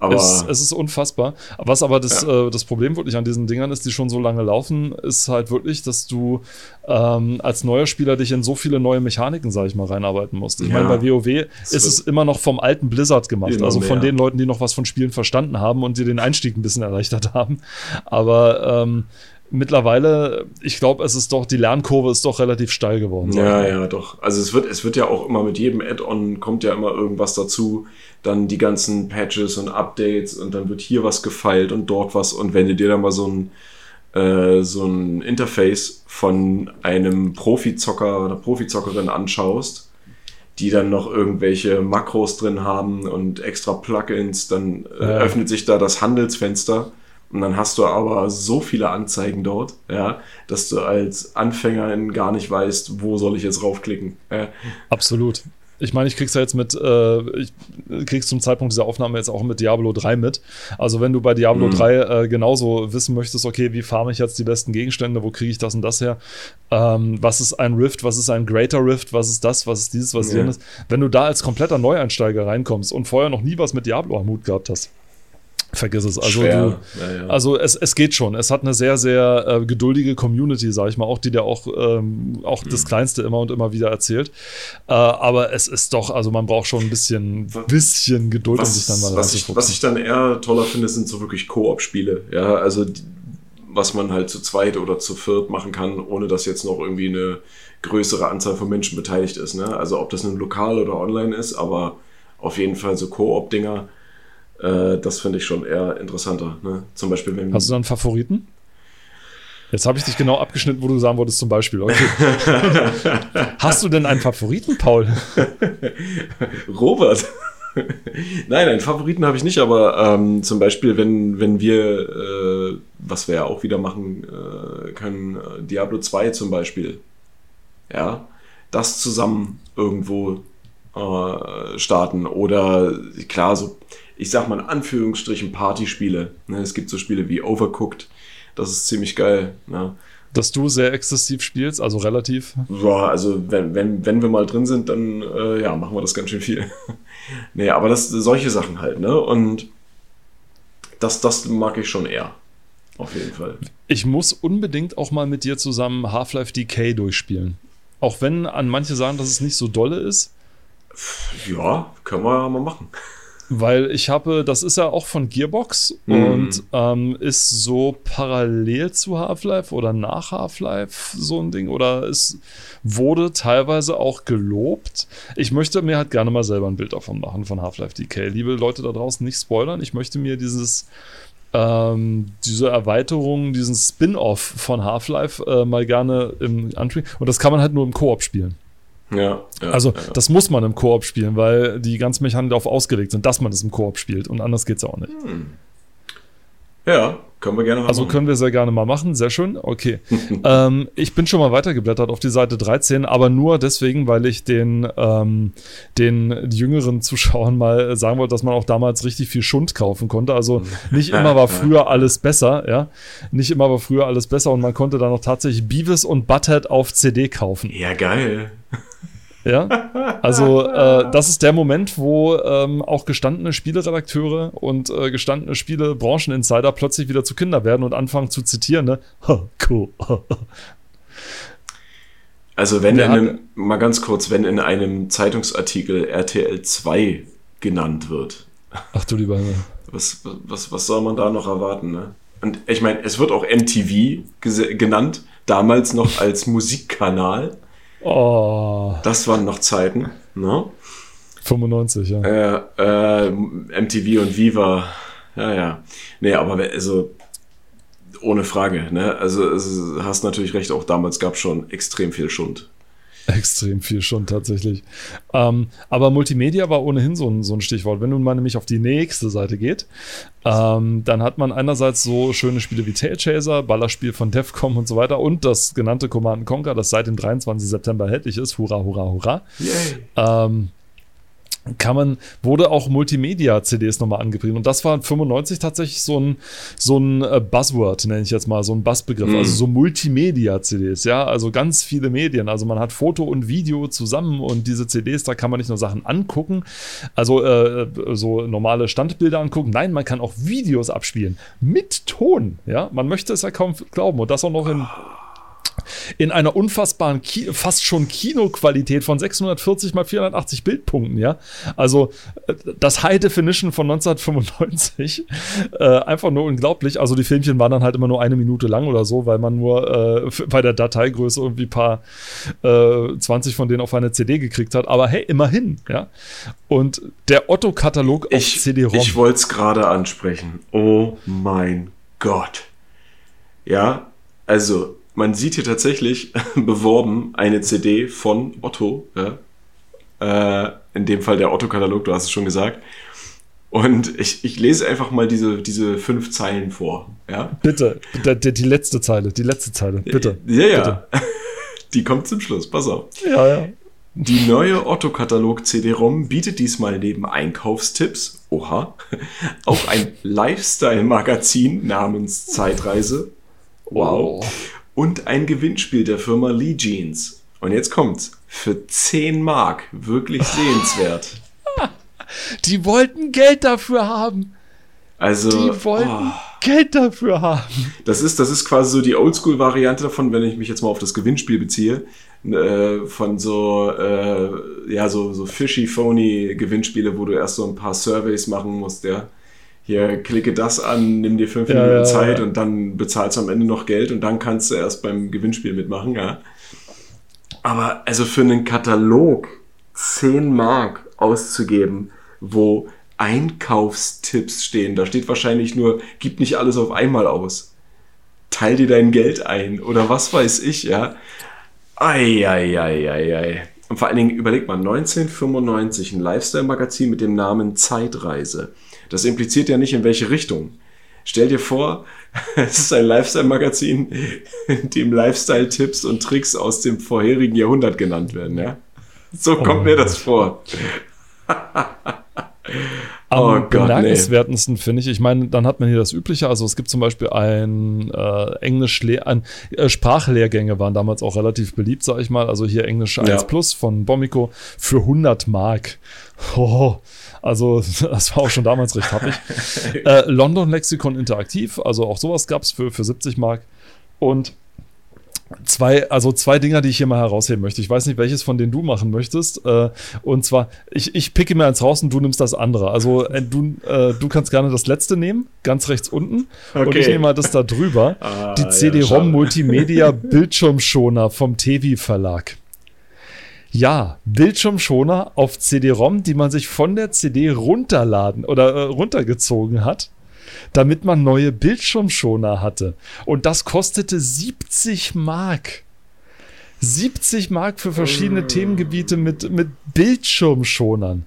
Aber Es, es ist unfassbar. Was aber das, äh, das Problem wirklich an diesen Dingern ist, die schon so lange laufen, ist halt wirklich, dass du ähm, als neuer Spieler dich in so viele neue Mechaniken, sag ich mal, reinarbeiten musst. Ich Ja. meine, bei WoW ist wird es immer noch vom alten Blizzard gemacht. Also von mehr. den Leuten, die noch was von Spielen verstanden haben und die den Einstieg ein bisschen [LAUGHS] erleichtert haben. Aber ähm, mittlerweile, ich glaube, es ist doch, die Lernkurve ist doch relativ steil geworden. Ja, ja, doch. Also es wird, es wird ja auch immer mit jedem Add-on kommt ja immer irgendwas dazu. Dann die ganzen Patches und Updates und dann wird hier was gefeilt und dort was. Und wenn du dir dann mal so ein, äh, so ein Interface von einem Profizocker oder Profizockerin anschaust, die dann noch irgendwelche Makros drin haben und extra Plugins, dann äh, Ja. öffnet sich da das Handelsfenster und dann hast du aber so viele Anzeigen dort, ja, dass du als Anfängerin gar nicht weißt, wo soll ich jetzt raufklicken. Ja, Absolut. Ich meine, ich krieg's ja jetzt mit, äh, ich krieg's zum Zeitpunkt dieser Aufnahme jetzt auch mit Diablo 3 mit. Also wenn du bei Diablo Mhm. 3 äh, genauso wissen möchtest, okay, wie farme ich jetzt die besten Gegenstände, wo kriege ich das und das her? Ähm, was ist ein Rift, was ist ein Greater Rift, was ist das, was ist dieses, was ist Ja. jenes? Wenn du da als kompletter Neueinsteiger reinkommst und vorher noch nie was mit Diablo am Hut gehabt hast, vergiss es. Also du, ja, ja. also es, es geht schon. Es hat eine sehr, sehr äh, geduldige Community, sag ich mal, auch die dir auch, ähm, auch das Kleinste immer und immer wieder erzählt. Äh, aber es ist doch, also man braucht schon ein bisschen, bisschen Geduld, um sich dann mal was, ich, was ich dann eher toller finde, sind so wirklich Koop-Spiele. Ja, also die, was man halt zu zweit oder zu viert machen kann, ohne dass jetzt noch irgendwie eine größere Anzahl von Menschen beteiligt ist. Ne? Also ob das nun lokal oder online ist, aber auf jeden Fall so Koop-Dinger, äh, das finde ich schon eher interessanter. Ne? Zum Beispiel, wenn Hast du dann einen Favoriten? Jetzt habe ich dich genau abgeschnitten, wo du sagen wolltest, zum Beispiel. Okay. [LAUGHS] Hast du denn einen Favoriten, Paul? [LAUGHS] Robert. [LAUGHS] nein, einen Favoriten habe ich nicht, aber ähm, zum Beispiel, wenn, wenn wir, äh, was wir ja auch wieder machen äh, können, äh, Diablo 2 zum Beispiel, ja, das zusammen irgendwo äh, starten oder klar, so, ich sag mal in Anführungsstrichen Partyspiele. Ne? Es gibt so Spiele wie Overcooked, das ist ziemlich geil. Ne? Dass du sehr exzessiv spielst, also relativ. Ja, also wenn, wenn, wenn wir mal drin sind, dann äh, ja, machen wir das ganz schön viel. [LAUGHS] nee, aber das solche Sachen halt, ne? Und das, das mag ich schon eher. Auf jeden Fall. Ich muss unbedingt auch mal mit dir zusammen Half-Life DK durchspielen. Auch wenn an manche sagen, dass es nicht so dolle ist. Ja, können wir mal machen. Weil ich habe, das ist ja auch von Gearbox Mhm. und ähm, ist so parallel zu Half-Life oder nach Half-Life so ein Ding oder es wurde teilweise auch gelobt. Ich möchte mir halt gerne mal selber ein Bild davon machen von Half-Life DK. Liebe Leute da draußen, nicht spoilern. Ich möchte mir dieses ähm, diese Erweiterung, diesen Spin-off von Half-Life äh, mal gerne im Antrieb. Und das kann man halt nur im Koop spielen. Ja, ja Also, ja. das muss man im Koop spielen, weil die ganzen Mechaniken darauf ausgelegt sind, dass man es im Koop spielt. Und anders geht es auch nicht. ja, können wir gerne mal Also machen. können wir sehr gerne mal machen. Sehr schön. Okay. [LAUGHS] ähm, ich bin schon mal weitergeblättert auf die Seite 13, aber nur deswegen, weil ich den, ähm, den jüngeren Zuschauern mal sagen wollte, dass man auch damals richtig viel Schund kaufen konnte. Also nicht immer war [LAUGHS] früher alles besser, ja. Nicht immer war früher alles besser und man konnte dann auch tatsächlich Beavis und Butthead auf CD kaufen. Ja, geil. Ja, also äh, das ist der Moment, wo ähm, auch gestandene Spieleredakteure und äh, gestandene Spiele-Brancheninsider plötzlich wieder zu Kinder werden und anfangen zu zitieren, ne? [LAUGHS] Ha, cool. Also wenn in einem, mal ganz kurz, wenn in einem Zeitungsartikel RTL 2 genannt wird, Ach du lieber Himmel. was, was, was soll man da noch erwarten, ne? Und ich meine, es wird auch MTV genannt, damals noch als Musikkanal. Oh, Das waren noch Zeiten, ne? 95, ja. Äh, äh, MTV und Viva. Ja, ja. Nee, aber also ohne Frage, ne? Also, also hast natürlich recht, auch damals gab es schon extrem viel Schund. [LAUGHS] Extrem viel schon tatsächlich. Ähm, aber Multimedia war ohnehin so ein, so ein Stichwort. Wenn nun mal nämlich auf die nächste Seite geht, ähm, dann hat man einerseits so schöne Spiele wie Tail Chaser, Ballerspiel von Defcom und so weiter und das genannte Command Conquer, das seit dem 23. September erhältlich ist. Hurra, hurra, hurra. Ähm, kann man, wurde auch Multimedia-CDs nochmal angepriesen. Und das war 95 tatsächlich so ein, so ein äh, Buzzword, nenne ich jetzt mal, so ein Buzzbegriff. Mm. Also so Multimedia-CDs, ja, also ganz viele Medien. Also man hat Foto und Video zusammen und diese CDs, da kann man nicht nur Sachen angucken, also äh, so normale Standbilder angucken. Nein, man kann auch Videos abspielen mit Ton, ja. Man möchte es ja kaum glauben. Und das auch noch in in einer unfassbaren, Ki fast schon Kinoqualität von 640 mal 480 Bildpunkten, ja. Also äh, das High Definition von 1995, äh, einfach nur unglaublich. Also die Filmchen waren dann halt immer nur eine Minute lang oder so, weil man nur äh, bei der Dateigröße irgendwie ein paar äh, 20 von denen auf eine CD gekriegt hat. Aber hey, immerhin, ja. Und der Otto-Katalog auf CD-ROM. Ich wollte es gerade ansprechen. Oh mein Gott. Ja, also man sieht hier tatsächlich [LAUGHS] beworben eine CD von Otto. Ja? Äh, in dem Fall der Otto-Katalog, du hast es schon gesagt. Und ich, ich lese einfach mal diese, diese fünf Zeilen vor. Ja? Bitte, die, die letzte Zeile, die letzte Zeile, bitte. Ja, ja. Bitte. [LAUGHS] Die kommt zum Schluss, pass auf. Ja, ja. Die neue Otto-Katalog CD-ROM bietet diesmal neben Einkaufstipps, oha, [LAUGHS] auch ein Lifestyle-Magazin namens Zeitreise. Wow. Und ein Gewinnspiel der Firma Lee Jeans. Und jetzt kommt's. Für 10 Mark. Wirklich [LAUGHS] sehenswert. Die wollten Geld dafür haben. Also. Die wollten oh. Geld dafür haben. Das ist, das ist quasi so die Oldschool-Variante davon, wenn ich mich jetzt mal auf das Gewinnspiel beziehe. Äh, von so, äh, ja, so, so fishy, phony Gewinnspiele, wo du erst so ein paar Surveys machen musst, ja hier klicke das an, nimm dir fünf ja, Minuten Zeit ja. und dann bezahlst du am Ende noch Geld und dann kannst du erst beim Gewinnspiel mitmachen, ja. Aber also für einen Katalog 10 Mark auszugeben, wo Einkaufstipps stehen, da steht wahrscheinlich nur, gib nicht alles auf einmal aus. Teil dir dein Geld ein oder was weiß ich, ja. Eieieiei. Und vor allen Dingen überleg mal, 1995 ein Lifestyle-Magazin mit dem Namen Zeitreise. Das impliziert ja nicht, in welche Richtung. Stell dir vor, [LAUGHS] es ist ein Lifestyle-Magazin, in dem Lifestyle-Tipps und Tricks aus dem vorherigen Jahrhundert genannt werden, ja? So kommt oh. mir das vor. [LAUGHS] Am oh bemerkenswertesten nee. finde ich, ich meine, dann hat man hier das Übliche, also es gibt zum Beispiel ein äh, Englisch, ein, äh, Sprachlehrgänge waren damals auch relativ beliebt, sag ich mal, also hier Englisch 1 ja. Plus von Bomiko für 100 Mark. Oh, also [LAUGHS] das war auch schon damals recht happig. [LAUGHS] äh, London Lexikon Interaktiv, also auch sowas gab es für, für 70 Mark und Zwei, also zwei Dinger, die ich hier mal herausheben möchte. Ich weiß nicht, welches von denen du machen möchtest. Äh, und zwar, ich, ich picke mir eins raus und du nimmst das andere. Also äh, du, äh, du kannst gerne das letzte nehmen, ganz rechts unten. Okay. Und ich nehme mal das da drüber. [LAUGHS] ah, die CD-ROM ja, Multimedia [LAUGHS] Bildschirmschoner vom Tevi Verlag. Ja, Bildschirmschoner auf CD-ROM, die man sich von der CD runterladen oder äh, runtergezogen hat damit man neue Bildschirmschoner hatte. Und das kostete 70 Mark. 70 Mark für verschiedene oh. Themengebiete mit, mit Bildschirmschonern.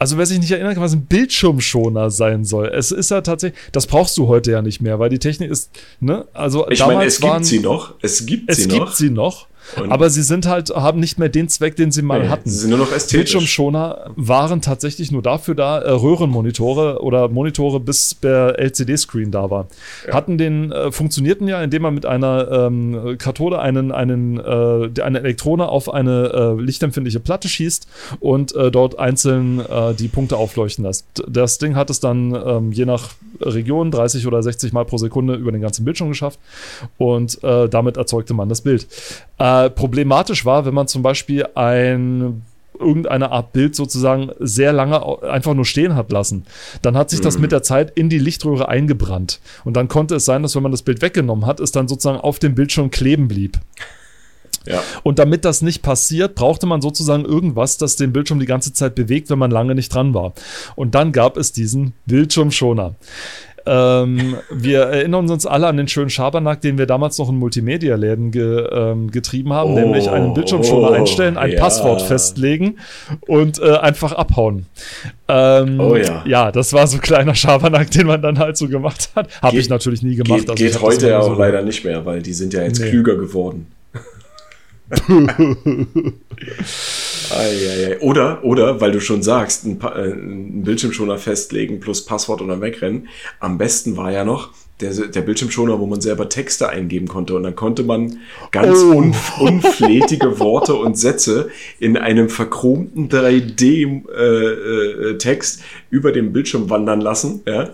Also wer sich nicht erinnern kann, was ein Bildschirmschoner sein soll. Es ist ja tatsächlich, das brauchst du heute ja nicht mehr, weil die Technik ist, ne? Also ich damals meine, es waren, gibt sie noch. Es gibt sie noch. Es gibt sie noch. Und aber sie sind halt, haben nicht mehr den Zweck, den sie mal nee, hatten. Sie sind nur noch ästhetisch. Bildschirmschoner waren tatsächlich nur dafür da, äh, Röhrenmonitore oder Monitore bis der LCD-Screen da war. Ja. Hatten den, äh, funktionierten ja, indem man mit einer ähm, Kathode einen, einen, äh, eine Elektrone auf eine äh, lichtempfindliche Platte schießt und äh, dort einzeln äh, die Punkte aufleuchten lässt. Das Ding hat es dann ähm, je nach Region 30 oder 60 Mal pro Sekunde über den ganzen Bildschirm geschafft und damit erzeugte man das Bild. Äh, problematisch war, wenn man zum Beispiel ein irgendeine Art Bild sozusagen sehr lange einfach nur stehen hat lassen. Dann hat sich das mhm. mit der Zeit in die Lichtröhre eingebrannt. Und dann konnte es sein, dass wenn man das Bild weggenommen hat, es dann sozusagen auf dem Bildschirm kleben blieb. Ja. Und damit das nicht passiert, brauchte man sozusagen irgendwas, das den Bildschirm die ganze Zeit bewegt, wenn man lange nicht dran war. Und dann gab es diesen Bildschirmschoner. Ähm, wir erinnern uns alle an den schönen Schabernack, den wir damals noch in Multimedia-Läden ge, ähm, getrieben haben, Oh, nämlich einen Bildschirmschoner oh, einstellen, ein ja. Passwort festlegen und äh, einfach abhauen. Ähm, Oh ja. Ja, das war so ein kleiner Schabernack, den man dann halt so gemacht hat. Habe ich natürlich nie gemacht. Geht, also geht heute ja so auch leider nicht mehr, weil die sind ja jetzt Nee. klüger geworden. [LAUGHS] [LAUGHS] Oder, oder, weil du schon sagst, ein, Pa- äh, ein Bildschirmschoner festlegen plus Passwort und dann wegrennen. Am besten war ja noch der, der Bildschirmschoner, wo man selber Texte eingeben konnte. Und dann konnte man ganz Oh. unf unflätige [LAUGHS] Worte und Sätze in einem verchromten 3D-Text über den Bildschirm wandern lassen. Ja?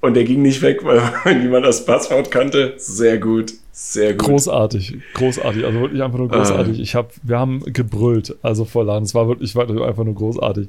Und der ging nicht weg, weil [LAUGHS] niemand das Passwort kannte. Sehr gut, sehr gut. Großartig, großartig, also wirklich einfach nur großartig. Ich habe, wir haben gebrüllt, also vor Laden. Es war wirklich war einfach nur großartig.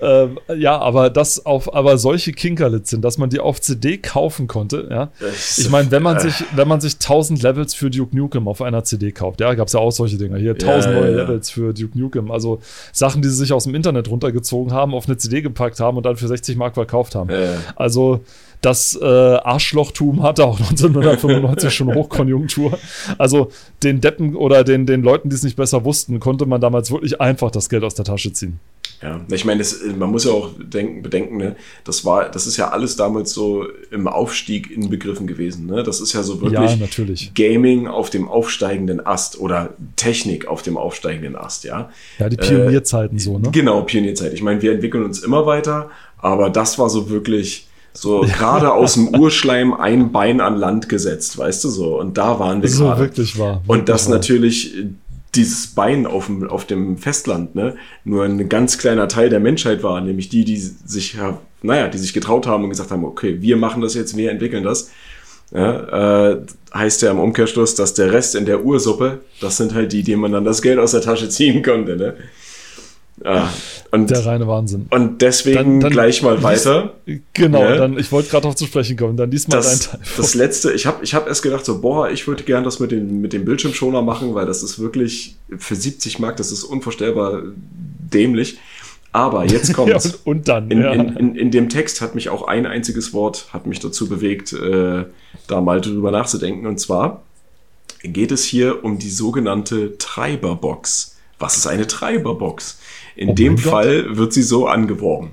Ähm, ja, aber das auf, aber solche Kinkerlits sind, dass man die auf CD kaufen konnte. Ja, ich meine, wenn man Äh. sich, wenn man sich 1000 Levels für Duke Nukem auf einer CD kauft, ja, gab es ja auch solche Dinger hier, 1000 Ja, neue ja. Levels für Duke Nukem, also Sachen, die sie sich aus dem Internet runtergezogen haben, auf eine CD gepackt haben und dann für 60 Mark verkauft haben. Äh. Also das äh, Arschlochtum hatte auch [LAUGHS] 1995 schon Hochkonjunktur. Also den Deppen oder den, den Leuten, die es nicht besser wussten, konnte man damals wirklich einfach das Geld aus der Tasche ziehen. Ja, ich meine, das, man muss ja auch denken, bedenken, ne? das war, das ist ja alles damals so im Aufstieg inbegriffen gewesen. Ne? Das ist ja so wirklich Ja, natürlich. Gaming auf dem aufsteigenden Ast oder Technik auf dem aufsteigenden Ast, ja. Ja, die Pionierzeiten so, ne? Genau, Pionierzeit. Ich meine, wir entwickeln uns immer weiter, aber das war so wirklich so gerade aus dem Urschleim ein Bein an Land gesetzt, weißt du so. Und da waren wir So gerade. wirklich war. Und das wirklich natürlich, äh, dieses Bein auf dem, auf dem Festland, ne, nur ein ganz kleiner Teil der Menschheit war, nämlich die, die sich, ja, naja, die sich getraut haben und gesagt haben, okay, wir machen das jetzt, wir entwickeln das. Ja, äh, heißt ja im Umkehrschluss, dass der Rest in der Ursuppe, das sind halt die, denen man dann das Geld aus der Tasche ziehen konnte, ne? Ja, und, Der reine Wahnsinn. und deswegen Dann- dann gleich mal weiter. Genau, Ja. dann, ich wollte gerade darauf zu sprechen kommen, dann diesmal dein das, Teil. das letzte, ich habe ich hab erst gedacht, so, boah, ich würde gern das mit, den, mit dem Bildschirmschoner machen, weil das ist wirklich für 70 Mark, das ist unvorstellbar dämlich. Aber jetzt [LAUGHS] ja, kommt's. und, und dann, in, ja. in, in, in dem Text hat mich auch ein einziges Wort, hat mich dazu bewegt, äh, da mal drüber nachzudenken. Und zwar geht es hier um die sogenannte Treiberbox. Was ist eine Treiberbox? In Oh dem Gott. Fall wird sie so angeworben.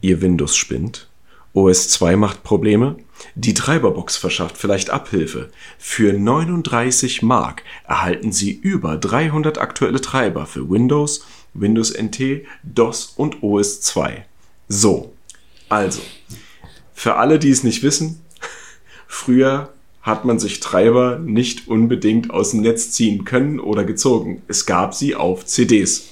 Ihr Windows spinnt. OS 2 macht Probleme. Die Treiberbox verschafft vielleicht Abhilfe. Für 39 Mark erhalten Sie über 300 aktuelle Treiber für Windows, Windows NT, DOS und OS 2. So, also, für alle, die es nicht wissen, [LAUGHS] früher hat man sich Treiber nicht unbedingt aus dem Netz ziehen können oder gezogen. Es gab sie auf CDs.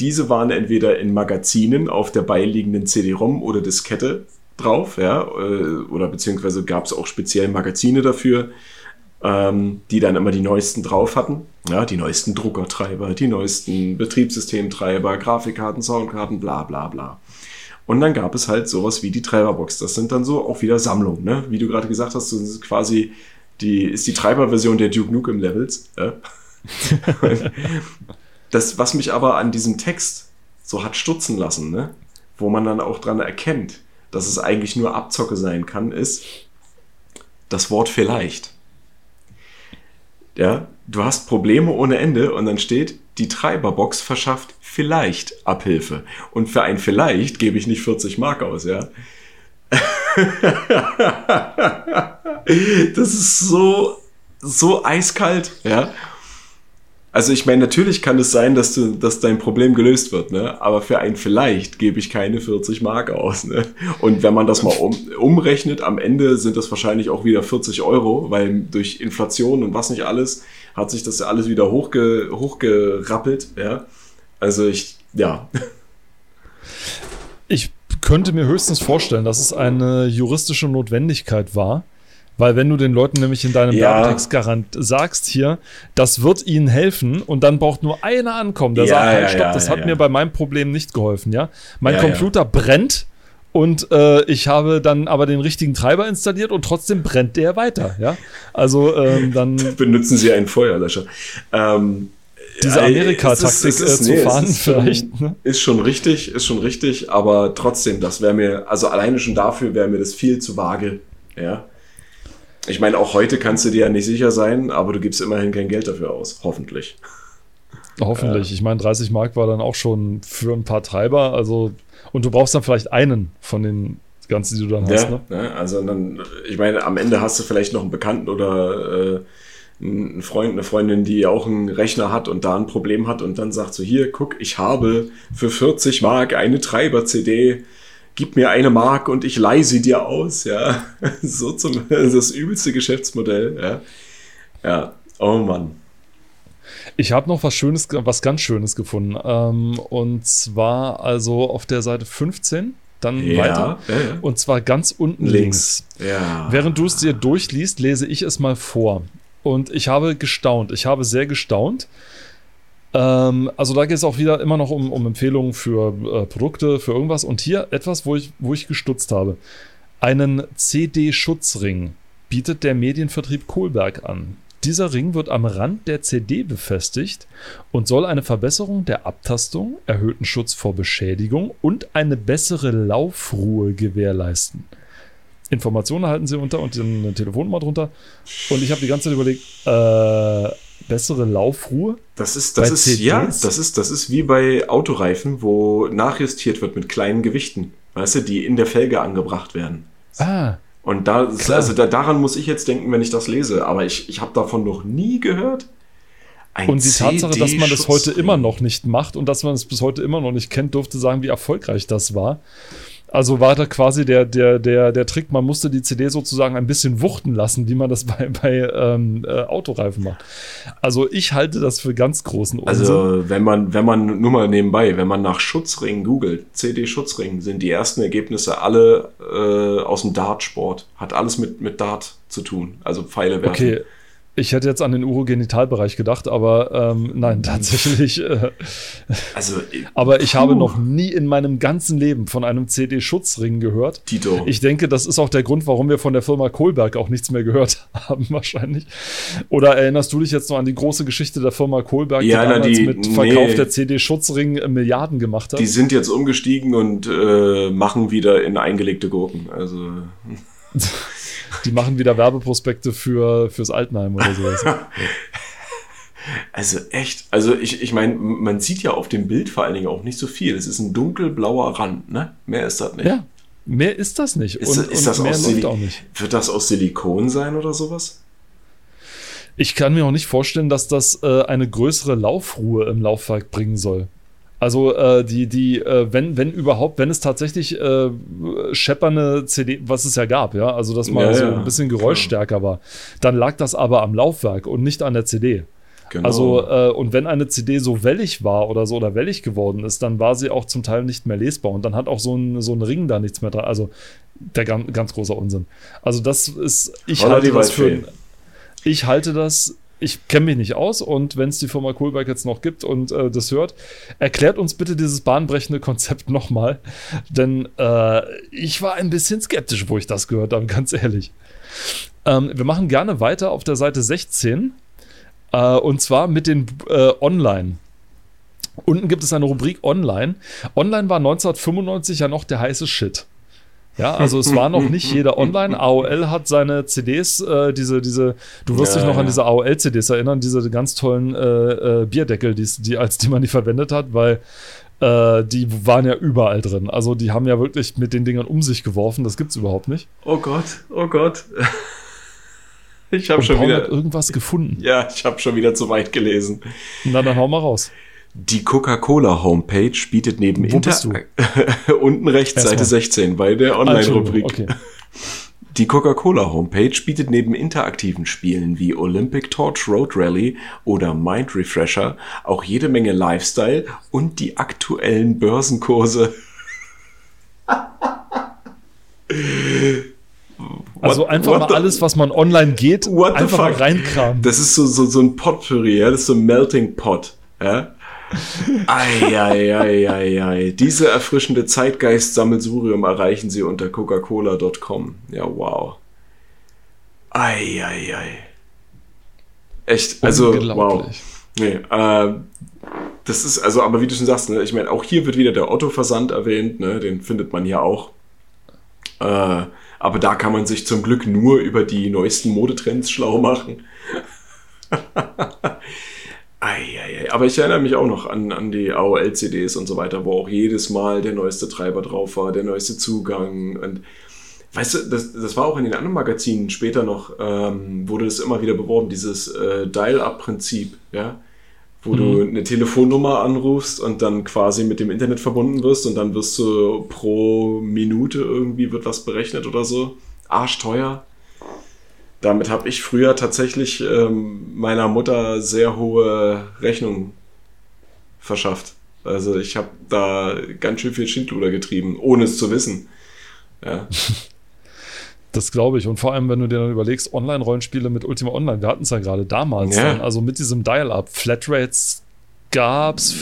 Diese waren entweder in Magazinen auf der beiliegenden CD-ROM oder Diskette drauf, ja, äh, oder beziehungsweise gab es auch speziell Magazine dafür, ähm, die dann immer die neuesten drauf hatten. Ja, die neuesten Druckertreiber, die neuesten Betriebssystemtreiber, Grafikkarten, Soundkarten, bla bla bla. Und dann gab es halt sowas wie die Treiberbox. Das sind dann so auch wieder Sammlungen, ne? Wie du gerade gesagt hast, das ist quasi die, ist die Treiberversion der Duke Nukem Levels. Ja? [LAUGHS] das, was mich aber an diesem Text so hat stutzen lassen, ne? wo man dann auch dran erkennt, dass es eigentlich nur Abzocke sein kann, ist das Wort vielleicht. Ja, du hast Probleme ohne Ende und dann steht, die Treiberbox verschafft vielleicht Abhilfe. Und für ein vielleicht gebe ich nicht 40 Mark aus, ja. [LAUGHS] das ist so, so eiskalt, ja. Also ich meine, natürlich kann es sein, dass, du, dass dein Problem gelöst wird, ne? aber für ein vielleicht gebe ich keine 40 Mark aus. Ne? Und wenn man das mal um, umrechnet, am Ende sind das wahrscheinlich auch wieder 40 Euro, weil durch Inflation und was nicht alles hat sich das ja alles wieder hochge, hochgerappelt. Ja? Also ich, ja. Ich könnte mir höchstens vorstellen, dass es eine juristische Notwendigkeit war. Weil wenn du den Leuten nämlich in deinem Ja. Werbetext garant sagst hier, das wird ihnen helfen und dann braucht nur einer ankommen, der Ja, sagt, halt, stopp, das hat mir bei meinem Problem nicht geholfen, ja. Mein Computer brennt Und äh, ich habe dann aber den richtigen Treiber installiert und trotzdem brennt der weiter. Ja, also ähm, dann [LAUGHS] benutzen Sie einen Feuerlöscher. Ähm, diese Amerika-Taktik äh, zu nee, fahren, ist vielleicht. Schon, ne? Ist schon richtig, ist schon richtig, aber trotzdem, das wäre mir, also alleine schon dafür wäre mir das viel zu vage. Ja. Ich meine, auch heute kannst du dir ja nicht sicher sein, aber du gibst immerhin kein Geld dafür aus, hoffentlich. Hoffentlich. Ja. Ich meine, 30 Mark war dann auch schon für ein paar Treiber, also und du brauchst dann vielleicht einen von den ganzen, die du dann hast. Ja, ne? also dann, ich meine, am Ende hast du vielleicht noch einen Bekannten oder äh, ein Freund, eine Freundin, die auch einen Rechner hat und da ein Problem hat und dann sagt so, hier, guck, ich habe für 40 Mark eine Treiber-CD, gib mir eine Mark und ich leih sie dir aus, ja. [LAUGHS] So zum, das übelste Geschäftsmodell, ja. Ja, oh Mann. Ich habe noch was Schönes, was ganz Schönes gefunden. Ähm, und zwar also auf der Seite 15 dann ja, weiter. Ja, ja. Und zwar ganz unten links. links. Während du es dir durchliest, lese ich es mal vor. Und ich habe gestaunt. Ich habe sehr gestaunt. Ähm, also da geht es auch wieder immer noch um, um Empfehlungen für äh, Produkte, für irgendwas. Und hier etwas, wo ich, wo ich gestutzt habe. Einen CD-Schutzring bietet der Medienvertrieb Kohlberg an. Dieser Ring wird am Rand der CD befestigt und soll eine Verbesserung der Abtastung, erhöhten Schutz vor Beschädigung und eine bessere Laufruhe gewährleisten. Informationen erhalten Sie unter und eine Telefonnummer drunter. Und ich habe die ganze Zeit überlegt, äh, bessere Laufruhe? Das ist, das ist, ja, das ist, das ist wie bei Autoreifen, wo nachjustiert wird mit kleinen Gewichten, weißt du, die in der Felge angebracht werden. Ah. Und da, also da, daran muss ich jetzt denken, wenn ich das lese, aber ich, ich habe davon noch nie gehört. Ein und die Tatsache, dass man das heute immer noch nicht macht und dass man es bis heute immer noch nicht kennt, durfte sagen, wie erfolgreich das war. Also war da quasi der, der, der, der Trick, man musste die CD sozusagen ein bisschen wuchten lassen, wie man das [LAUGHS] bei, bei ähm, äh, Autoreifen macht. Also ich halte das für ganz großen Unsinn. Also wenn man, wenn man, nur mal nebenbei, wenn man nach Schutzring googelt, CD-Schutzring, sind die ersten Ergebnisse alle äh, aus dem Dartsport. Hat alles mit, mit Dart zu tun, also Pfeile werfen. Okay, ich hätte jetzt an den Urogenitalbereich gedacht, aber ähm, nein, hm. tatsächlich. Äh, also, aber ich puh. habe noch nie in meinem ganzen Leben von einem CD-Schutzring gehört. Tito. Ich denke, das ist auch der Grund, warum wir von der Firma Kohlberg auch nichts mehr gehört [LAUGHS] haben, wahrscheinlich. Oder erinnerst du dich jetzt noch an die große Geschichte der Firma Kohlberg, ja, die damals die, mit Verkauf nee, der CD-Schutzring Milliarden gemacht hat? Die sind jetzt umgestiegen und äh, machen wieder in eingelegte Gurken. Also. [LAUGHS] Die machen wieder Werbeprospekte für, fürs Altenheim oder sowas. [LAUGHS] Also echt, also ich, ich meine, man sieht ja auf dem Bild vor allen Dingen auch nicht so viel. Es ist ein dunkelblauer Rand, ne? Mehr ist das nicht. Ja, mehr ist das nicht. Ist, und, ist das und mehr läuft auch nicht. Wird das aus Silikon sein oder sowas? Ich kann mir auch nicht vorstellen, dass das äh, eine größere Laufruhe im Laufwerk bringen soll. Also äh, die, die, äh, wenn, wenn überhaupt, wenn es tatsächlich äh, scheppernde CD, was es ja gab, ja, also dass mal ja, so ein bisschen geräuschstärker klar. war, dann lag das aber am Laufwerk und nicht an der CD. Genau. Also, äh, und wenn eine CD so wellig war oder so oder wellig geworden ist, dann war sie auch zum Teil nicht mehr lesbar und dann hat auch so ein, so ein Ring da nichts mehr dran. Also, der ganz, ganz großer Unsinn. Also, das ist, ich halte das für, ich halte das ich kenne mich nicht aus und wenn es die Firma Kohlberg jetzt noch gibt und äh, das hört, erklärt uns bitte dieses bahnbrechende Konzept [LAUGHS] nochmal. Denn äh, ich war ein bisschen skeptisch, wo ich das gehört habe, [LAUGHS] ganz ehrlich. Ähm, wir machen gerne weiter auf der Seite 16 äh, und zwar mit den äh, Online. Unten gibt es eine Rubrik Online. Online war 1995 ja noch der heiße Shit. Ja, also es war noch nicht jeder online. AOL hat seine CDs, äh, diese, diese, du wirst ja, dich noch ja. an diese AOL-CDs erinnern, diese ganz tollen äh, äh, Bierdeckel, die, die, als die man die verwendet hat, weil äh, die waren ja überall drin. Also die haben ja wirklich mit den Dingern um sich geworfen, das gibt's überhaupt nicht. Oh Gott, oh Gott. [LAUGHS] Ich habe schon Paul wieder irgendwas gefunden. Ja, ich habe schon wieder zu weit gelesen. Na, dann hau mal raus. Die Coca-Cola Homepage bietet neben Wo Inter [LAUGHS] unten rechts. Seite 16 bei der Online-Rubrik. Okay. [LAUGHS] Die Coca-Cola Homepage bietet neben interaktiven Spielen wie Olympic Torch Road Rally oder Mind Refresher auch jede Menge Lifestyle und die aktuellen Börsenkurse. [LAUGHS] Also einfach mal alles, was man online geht, einfach mal reinkramen. Das ist so, so, so ein Potpourri, ja? das ist so ein Melting Pot. Ja? Eieieiei. Diese erfrischende Zeitgeist-Sammelsurium erreichen Sie unter coca-cola.com. Ja, wow. Eieiei. Echt, also, wow. Nee, äh, das ist, also, aber wie du schon sagst, ne, ich meine, auch hier wird wieder der Otto-Versand erwähnt, ne, den findet man hier auch. Äh, aber da kann man sich zum Glück nur über die neuesten Modetrends schlau machen. [LAUGHS] Eieiei. Aber ich erinnere mich auch noch an, an die AOL-CDs und so weiter, wo auch jedes Mal der neueste Treiber drauf war, der neueste Zugang. Und weißt du, das, das war auch in den anderen Magazinen später noch, ähm, wurde das immer wieder beworben, dieses äh, Dial-Up-Prinzip, ja. Wo mhm. du eine Telefonnummer anrufst und dann quasi mit dem Internet verbunden wirst und dann wirst du pro Minute irgendwie wird was berechnet oder so. Arschteuer damit habe ich früher tatsächlich ähm, meiner Mutter sehr hohe Rechnungen verschafft. Also ich habe da ganz schön viel Schindluder getrieben, ohne es zu wissen. Ja. [LAUGHS] Das glaube ich. Und vor allem, wenn du dir dann überlegst, Online-Rollenspiele mit Ultima Online, wir hatten es ja gerade damals, ja. Dann, also mit diesem Dial-Up, Flatrates gab es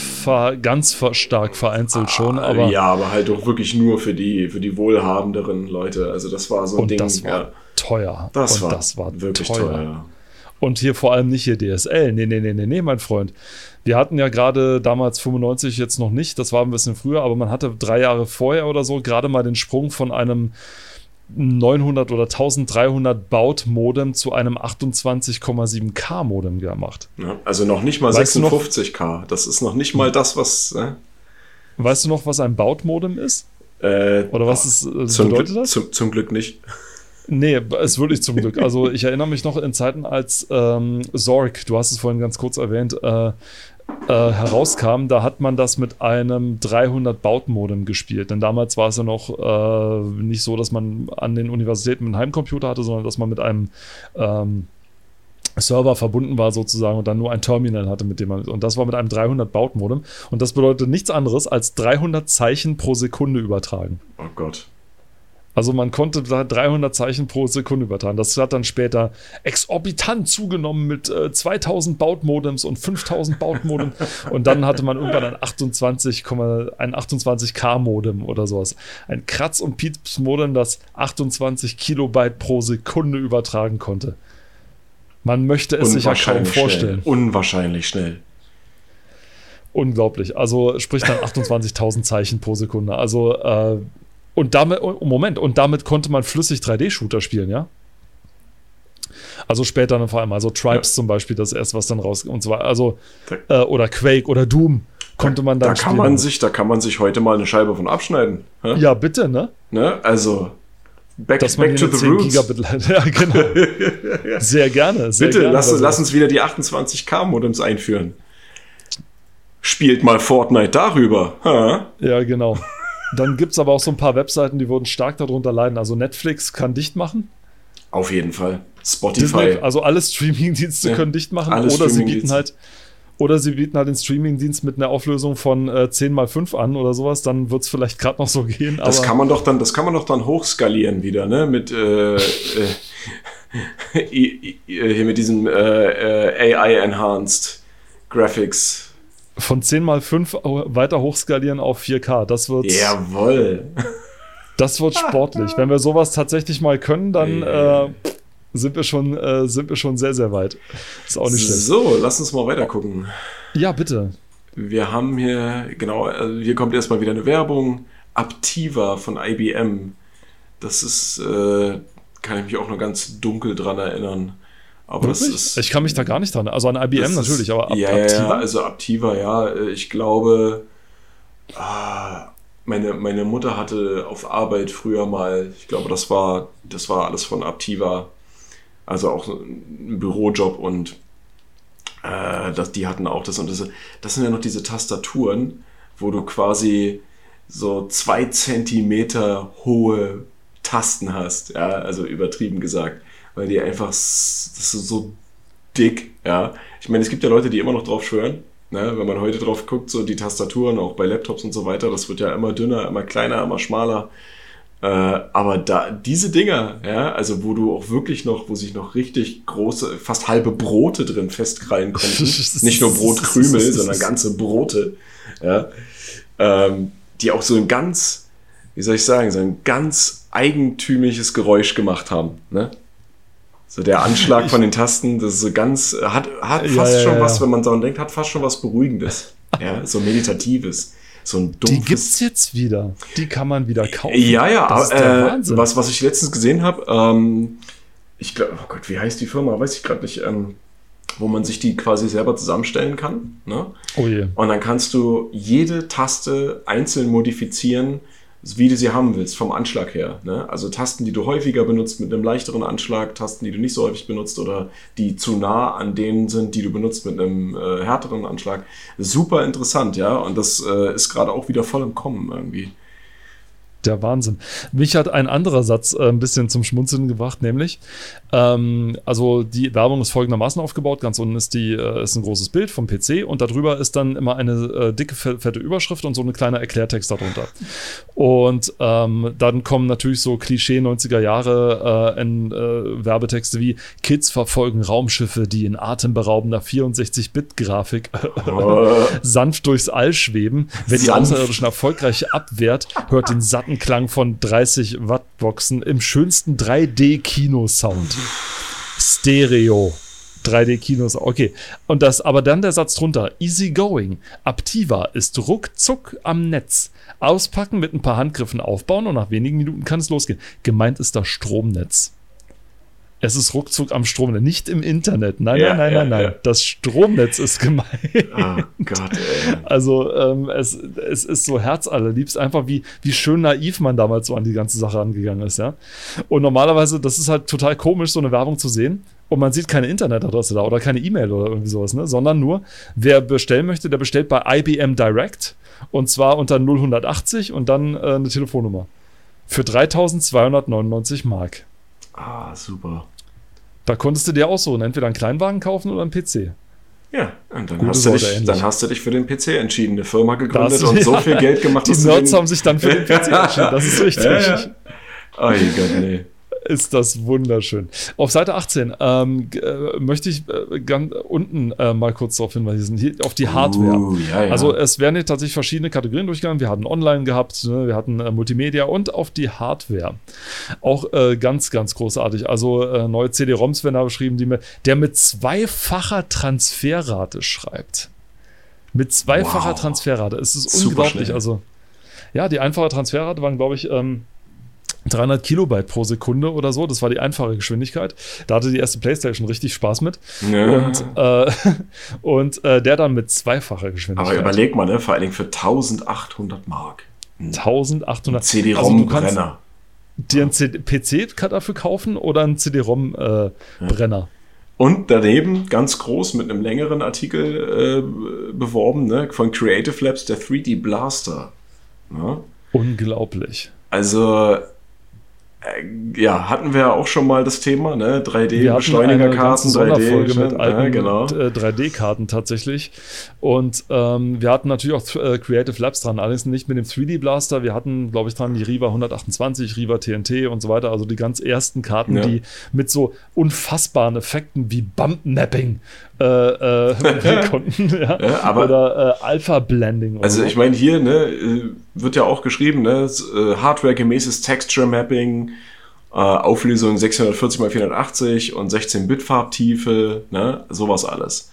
ganz stark vereinzelt ah, schon. Aber ja, aber halt doch wirklich nur für die, für die wohlhabenderen Leute. Also das war so ein Ding. Das war ja. Teuer. Das und war, das war wirklich teuer. teuer. Und hier vor allem nicht hier DSL. Nee, nee, nee, nee, nee, mein Freund. Wir hatten ja gerade damals 95 jetzt noch nicht, das war ein bisschen früher, aber man hatte drei Jahre vorher oder so gerade mal den Sprung von einem 900 oder 1300 Baut-Modem zu einem 28,7K Modem gemacht. Ja, also noch nicht mal weißt 56K. Das ist noch nicht mal das, was. Äh? Weißt du noch, was ein Baut-Modem ist? Äh, oder was ist, äh, zum bedeutet Glück, das? Zum, zum Glück nicht. Nee, ist wirklich zum Glück. Also ich erinnere mich noch in Zeiten, als ähm, Zorg, du hast es vorhin ganz kurz erwähnt, äh, äh, herauskam, da hat man das mit einem 300 Baut-Modem gespielt. Denn damals war es ja noch äh, nicht so, dass man an den Universitäten einen Heimcomputer hatte, sondern dass man mit einem ähm, Server verbunden war sozusagen und dann nur ein Terminal hatte, mit dem man und das war mit einem 300 Baut-Modem und das bedeutet nichts anderes als 300 Zeichen pro Sekunde übertragen. Oh Gott. Also man konnte da 300 Zeichen pro Sekunde übertragen. Das hat dann später exorbitant zugenommen mit äh, 2000 Bautmodems und 5000 Bautmodems. [LAUGHS] und dann hatte man irgendwann ein 28, ein 28K Modem oder sowas. Ein Kratz- und Pieps-Modem, das 28 Kilobyte pro Sekunde übertragen konnte. Man möchte es sich ja kaum vorstellen. Schnell. Unwahrscheinlich schnell. Unglaublich. Also sprich dann 28.000 Zeichen pro Sekunde. Also äh, und damit, oh, Moment, und damit konnte man flüssig 3D-Shooter spielen, ja? Also später dann vor allem, also Tribes ja. zum Beispiel, das erste, was dann raus und zwar, also, äh, oder Quake oder Doom konnte man dann da kann man sich Da kann man sich heute mal eine Scheibe von abschneiden. Hä? Ja, bitte, ne? ne? Also, back, Dass back to the roots. Gigabit, [LAUGHS] ja, genau. Sehr gerne. Sehr bitte, gerne, lass, lass uns wieder die 28K-Modems einführen. Spielt mal Fortnite darüber. Ha? Ja, genau. Dann gibt es aber auch so ein paar Webseiten, die würden stark darunter leiden. Also Netflix kann dicht machen. Auf jeden Fall. Spotify. Disney, also alle Streaming-Dienste ja, können dicht machen. Oder sie bieten halt oder sie bieten halt den Streaming-Dienst mit einer Auflösung von äh, 10 mal 5 an oder sowas, dann wird es vielleicht gerade noch so gehen. das kann man doch dann, das kann man doch dann hochskalieren wieder, ne? Mit, äh, äh, [LAUGHS] hier mit diesem äh, äh AI-Enhanced Graphics von 10 mal 5 weiter hochskalieren auf 4K. Das wird. Jawoll. Das wird sportlich. Wenn wir sowas tatsächlich mal können, dann äh, sind, wir schon, äh, sind wir schon sehr, sehr weit. Ist auch nicht schlecht. So, lass uns mal weiter gucken. Ja, bitte. Wir haben hier, genau, also hier kommt erstmal wieder eine Werbung. Aptiva von IBM. Das ist, äh, kann ich mich auch noch ganz dunkel dran erinnern. Aber Wirklich? das ist. Ich kann mich da gar nicht dran. Also an IBM natürlich, ist, aber ab, ja, Aptiva. Ja, also Aptiva, ja. Ich glaube, ah, meine, meine Mutter hatte auf Arbeit früher mal, ich glaube, das war, das war alles von Aptiva. Also auch ein Bürojob und äh, das, die hatten auch das und das. Das sind ja noch diese Tastaturen, wo du quasi so zwei Zentimeter hohe Tasten hast, ja, also übertrieben gesagt weil die einfach, das ist so dick, ja. Ich meine, es gibt ja Leute, die immer noch drauf schwören, ne? wenn man heute drauf guckt, so die Tastaturen, auch bei Laptops und so weiter, das wird ja immer dünner, immer kleiner, immer schmaler. Äh, aber da, diese Dinger, ja, also wo du auch wirklich noch, wo sich noch richtig große, fast halbe Brote drin festkrallen [LAUGHS] konnten. Nicht nur Brotkrümel, sondern ganze Brote, ja, ähm, die auch so ein ganz, wie soll ich sagen, so ein ganz eigentümliches Geräusch gemacht haben, ne? So der Anschlag [LAUGHS] von den Tasten, das ist so ganz, hat, hat fast ja, schon was, wenn man daran denkt, hat fast schon was Beruhigendes. [LAUGHS] Ja, so Meditatives. So ein dumpfes. Die gibt's jetzt wieder. Die kann man wieder kaufen. Ja, ja, aber äh, was, was ich letztens gesehen habe, ähm, ich glaube, oh Gott, wie heißt die Firma? Weiß ich gerade nicht. Ähm, wo man sich die quasi selber zusammenstellen kann. Ne? Oh je. Und dann kannst du jede Taste einzeln modifizieren, wie du sie haben willst, vom Anschlag her. Ne? Also Tasten, die du häufiger benutzt mit einem leichteren Anschlag, Tasten, die du nicht so häufig benutzt oder die zu nah an denen sind, die du benutzt mit einem äh, härteren Anschlag. Super interessant, ja. Und das äh, ist gerade auch wieder voll im Kommen irgendwie der Wahnsinn. Mich hat ein anderer Satz äh, ein bisschen zum Schmunzeln gebracht, nämlich, ähm, also die Werbung ist folgendermaßen aufgebaut. Ganz unten ist, die, äh, ist ein großes Bild vom PC und darüber ist dann immer eine äh, dicke, fette Überschrift und so ein kleiner Erklärtext darunter. Und ähm, dann kommen natürlich so Klischee 90er Jahre äh, in, äh, Werbetexte wie Kids verfolgen Raumschiffe, die in atemberaubender 64-Bit-Grafik oh. [LAUGHS] sanft durchs All schweben. Wer die Außerirdischen erfolgreich abwehrt, hört den satten Klang von 30 Watt Boxen im schönsten 3D-Kino-Sound. Stereo. 3D-Kinos, okay. Und das, aber dann der Satz drunter. Easy going. Aptiva ist ruckzuck am Netz. Auspacken, mit ein paar Handgriffen aufbauen und nach wenigen Minuten kann es losgehen. Gemeint ist das Stromnetz. Es ist ruckzuck am Stromnetz, nicht im Internet. Nein, ja, nein, nein, ja, nein, nein. Das Stromnetz ist gemeint. Oh Gott, ey. Also ähm, es, es ist so herzallerliebst, einfach wie, wie schön naiv man damals so an die ganze Sache angegangen ist, ja. Und normalerweise, das ist halt total komisch, so eine Werbung zu sehen. Und man sieht keine Internetadresse da oder keine E-Mail oder irgendwie sowas, ne? sondern nur, wer bestellen möchte, der bestellt bei IBM Direct und zwar unter 0180 und dann äh, eine Telefonnummer. Für 3299 Mark. Ah, super. Da konntest du dir auch so entweder einen Kleinwagen kaufen oder einen PC. Ja, und dann, hast du, dich, dann hast du dich für den PC entschieden, eine Firma gegründet und so viel [LAUGHS] Geld gemacht. Die Nerds haben sich dann für den PC entschieden, das ist [LAUGHS] richtig. Ja, ja. Oh Gott, nee ist das wunderschön. Auf Seite 18 ähm, äh, möchte ich äh, ganz unten äh, mal kurz darauf hinweisen, hier, auf die Hardware. Uh, ja, ja. Also es werden hier tatsächlich verschiedene Kategorien durchgegangen. Wir hatten Online gehabt, ne? wir hatten äh, Multimedia und auf die Hardware. Auch äh, ganz, ganz großartig. Also äh, neue CD-ROMs werden da beschrieben, die mit, der mit zweifacher Transferrate schreibt. Mit zweifacher wow. Transferrate. Es ist Super unglaublich. Schnell. Also ja, die einfache Transferrate waren, glaube ich, ähm, 300 Kilobyte pro Sekunde oder so. Das war die einfache Geschwindigkeit. Da hatte die erste PlayStation richtig Spaß mit. Ja. Und, äh, [LAUGHS] und äh, der dann mit zweifacher Geschwindigkeit. Aber überleg mal, ne? vor allen Dingen für 1800 Mark. 1800 CD-ROM-Brenner. Also dir einen PC dafür kaufen oder einen CD-ROM-Brenner? Äh, ja. Und daneben ganz groß mit einem längeren Artikel äh, beworben, ne, von Creative Labs, der 3D Blaster. Ja? Unglaublich. Also ja, hatten wir auch schon mal das Thema, ne? 3D-Beschleunigerkarten, 3D mit alten ja, genau. 3D-Karten äh, tatsächlich. Und ähm, wir hatten natürlich auch äh, Creative Labs dran, allerdings nicht mit dem 3D-Blaster. Wir hatten, glaube ich, dran die Riva 128, Riva TNT und so weiter, also die ganz ersten Karten, ja. die mit so unfassbaren Effekten wie Bump-Napping äh, äh, [LAUGHS] konnten. ja. ja. aber, oder äh, Alpha-Blending. Also so. ich meine, hier ne, äh, wird ja auch geschrieben, ne, äh, Hardware-gemäßes Texture-Mapping, äh, Auflösung 640 x 480 und 16-Bit-Farbtiefe, ne, sowas alles.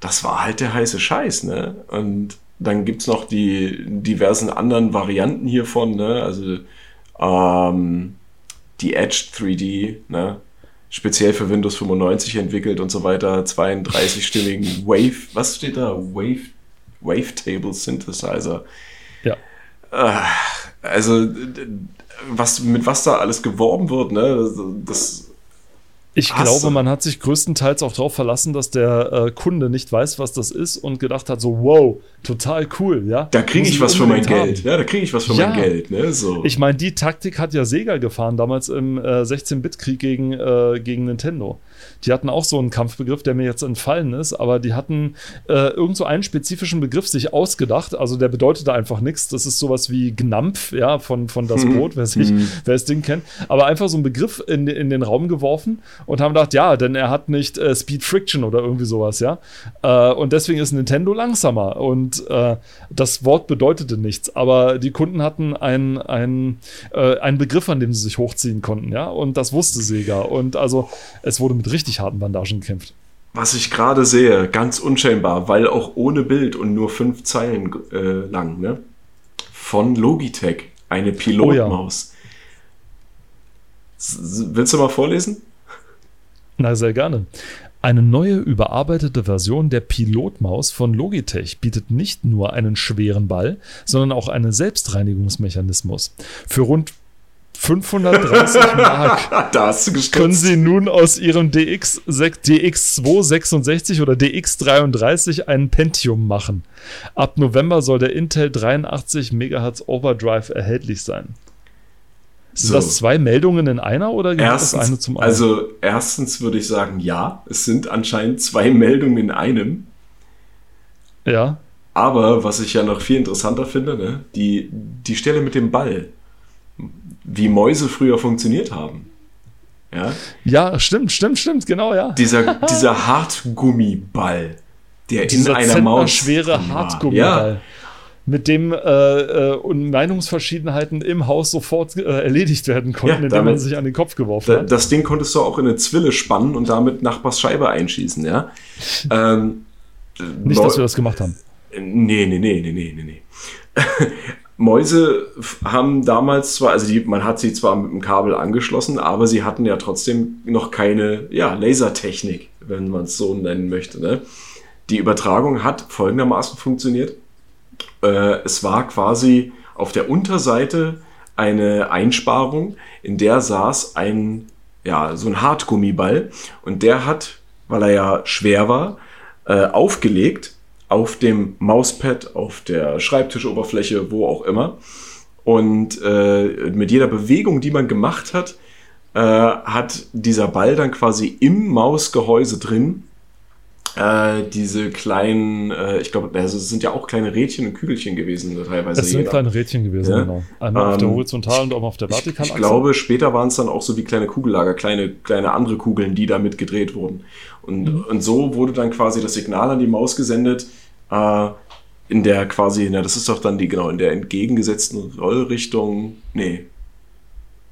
Das war halt der heiße Scheiß, ne? Und dann gibt es noch die diversen anderen Varianten hiervon, ne? Also ähm, die Edge 3D, ne? Speziell für Windows 95 entwickelt und so weiter, 32-stimmigen [LAUGHS] Wave, was steht da? Wave, Wavetable Synthesizer. Ja. Äh, also, was, mit was da alles geworben wird, ne, das ich Hasse. glaube, man hat sich größtenteils auch darauf verlassen, dass der äh, Kunde nicht weiß, was das ist und gedacht hat, so, wow, total cool, ja. Da kriege ich was für mein haben. Geld. Ja, da kriege ich was für ja. mein Geld, ne? So. Ich meine, die Taktik hat ja Sega gefahren, damals im äh, 16-Bit-Krieg gegen, äh, gegen Nintendo. Die hatten auch so einen Kampfbegriff, der mir jetzt entfallen ist, aber die hatten äh, irgend so einen spezifischen Begriff sich ausgedacht. Also der bedeutete einfach nichts. Das ist sowas wie Gnampf, ja, von, von das Mhm. Brot, wer, sich, Mhm. wer das Ding kennt. Aber einfach so einen Begriff in, in den Raum geworfen und haben gedacht, ja, denn er hat nicht äh, Speed Friction oder irgendwie sowas, ja. Äh, und deswegen ist Nintendo langsamer. Und äh, das Wort bedeutete nichts. Aber die Kunden hatten einen, einen, äh, einen Begriff, an dem sie sich hochziehen konnten, ja. Und das wusste Sega. Und also es wurde mit richtig harten Bandagen gekämpft. Was ich gerade sehe, ganz unscheinbar, weil auch ohne Bild und nur fünf Zeilen äh, lang, ne? Von Logitech, eine Pilotmaus. S- Willst du mal vorlesen? Na, sehr gerne. Eine neue überarbeitete Version der Pilotmaus von Logitech bietet nicht nur einen schweren Ball, sondern auch einen Selbstreinigungsmechanismus. Für rund 530 Mark [LAUGHS] da hast du können. Sie nun aus Ihrem DX, DX266 oder DX33 einen Pentium machen. Ab November soll der Intel 83 MHz Overdrive erhältlich sein. Sind So. das zwei Meldungen in einer oder gibt Erstens, eine zum anderen? also erstens würde ich sagen, ja, es sind anscheinend zwei Meldungen in einem. ja. Aber was ich ja noch viel interessanter finde, ne, die, die Stelle mit dem Ball, wie Mäuse früher funktioniert haben. Ja, Ja, stimmt, stimmt, stimmt, genau, ja. dieser, [LAUGHS] dieser Hartgummiball, der Dieser in einer Maus schwere. Hartgummiball. Ja, Mit dem äh, äh, Meinungsverschiedenheiten im Haus sofort äh, erledigt werden konnten, Ja, indem damit- man sich an den Kopf geworfen da, hat. das Ding konntest du auch in eine Zwille spannen und damit Nachbars Scheibe einschießen, ja. ähm, Nicht, dass wir das gemacht haben. Nee, nee, nee, nee, nee, nee, nee. [LAUGHS] Mäuse haben damals zwar, also die, man hat sie zwar mit dem Kabel angeschlossen, aber sie hatten ja trotzdem noch keine ja, Lasertechnik, wenn man es so nennen möchte. Ne? Die Übertragung hat folgendermaßen funktioniert. Äh, es war quasi auf der Unterseite eine Einsparung, in der saß ein, ja, so ein Hartgummiball und der hat, weil er ja schwer war, äh, aufgelegt auf dem Mauspad, auf der Schreibtischoberfläche, wo auch immer. Und äh, mit jeder Bewegung, die man gemacht hat, äh, hat dieser Ball dann quasi im Mausgehäuse drin äh, diese kleinen, äh, ich glaube, also es sind ja auch kleine Rädchen und Kügelchen gewesen teilweise. Es sind jeder. kleine Rädchen gewesen, Ja. genau. Einmal auf der Ähm, horizontalen und auch auf der Ich, vertikalen ich glaube, später waren es dann auch so wie kleine Kugellager, kleine, kleine andere Kugeln, die da mit gedreht wurden. Und, Mhm. und so wurde dann quasi das Signal an die Maus gesendet, äh, in der quasi, na, das ist doch dann die, genau, in der entgegengesetzten Rollrichtung. Nee.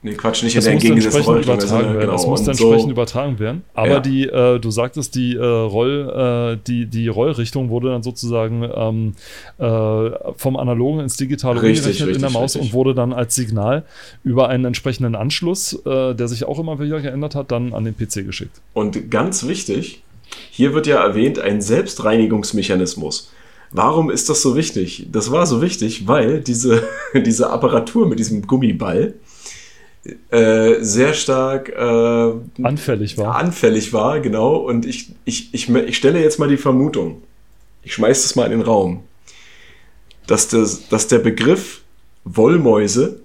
Nee, Quatsch, nicht Das in der entgegengesetzten Rollrichtung. übertragen sondern werden. genau, das muss dann so- entsprechend übertragen werden. Aber Ja. die, äh, du sagtest, die äh, Roll, äh, die, die Rollrichtung wurde dann sozusagen ähm, äh, vom Analogen ins Digitale Richtig, umgerechnet in der richtig, Maus richtig. und wurde dann als Signal über einen entsprechenden Anschluss, äh, der sich auch immer wieder geändert hat, dann an den PC geschickt. Und ganz wichtig, hier wird ja erwähnt ein Selbstreinigungsmechanismus. Warum ist das so wichtig? Das war so wichtig, weil diese, [LAUGHS] diese Apparatur mit diesem Gummiball äh, sehr stark äh, Anfällig war. anfällig war, genau. Und ich, ich, ich, ich stelle jetzt mal die Vermutung, ich schmeiß das mal in den Raum, dass, das, dass der Begriff Wollmäuse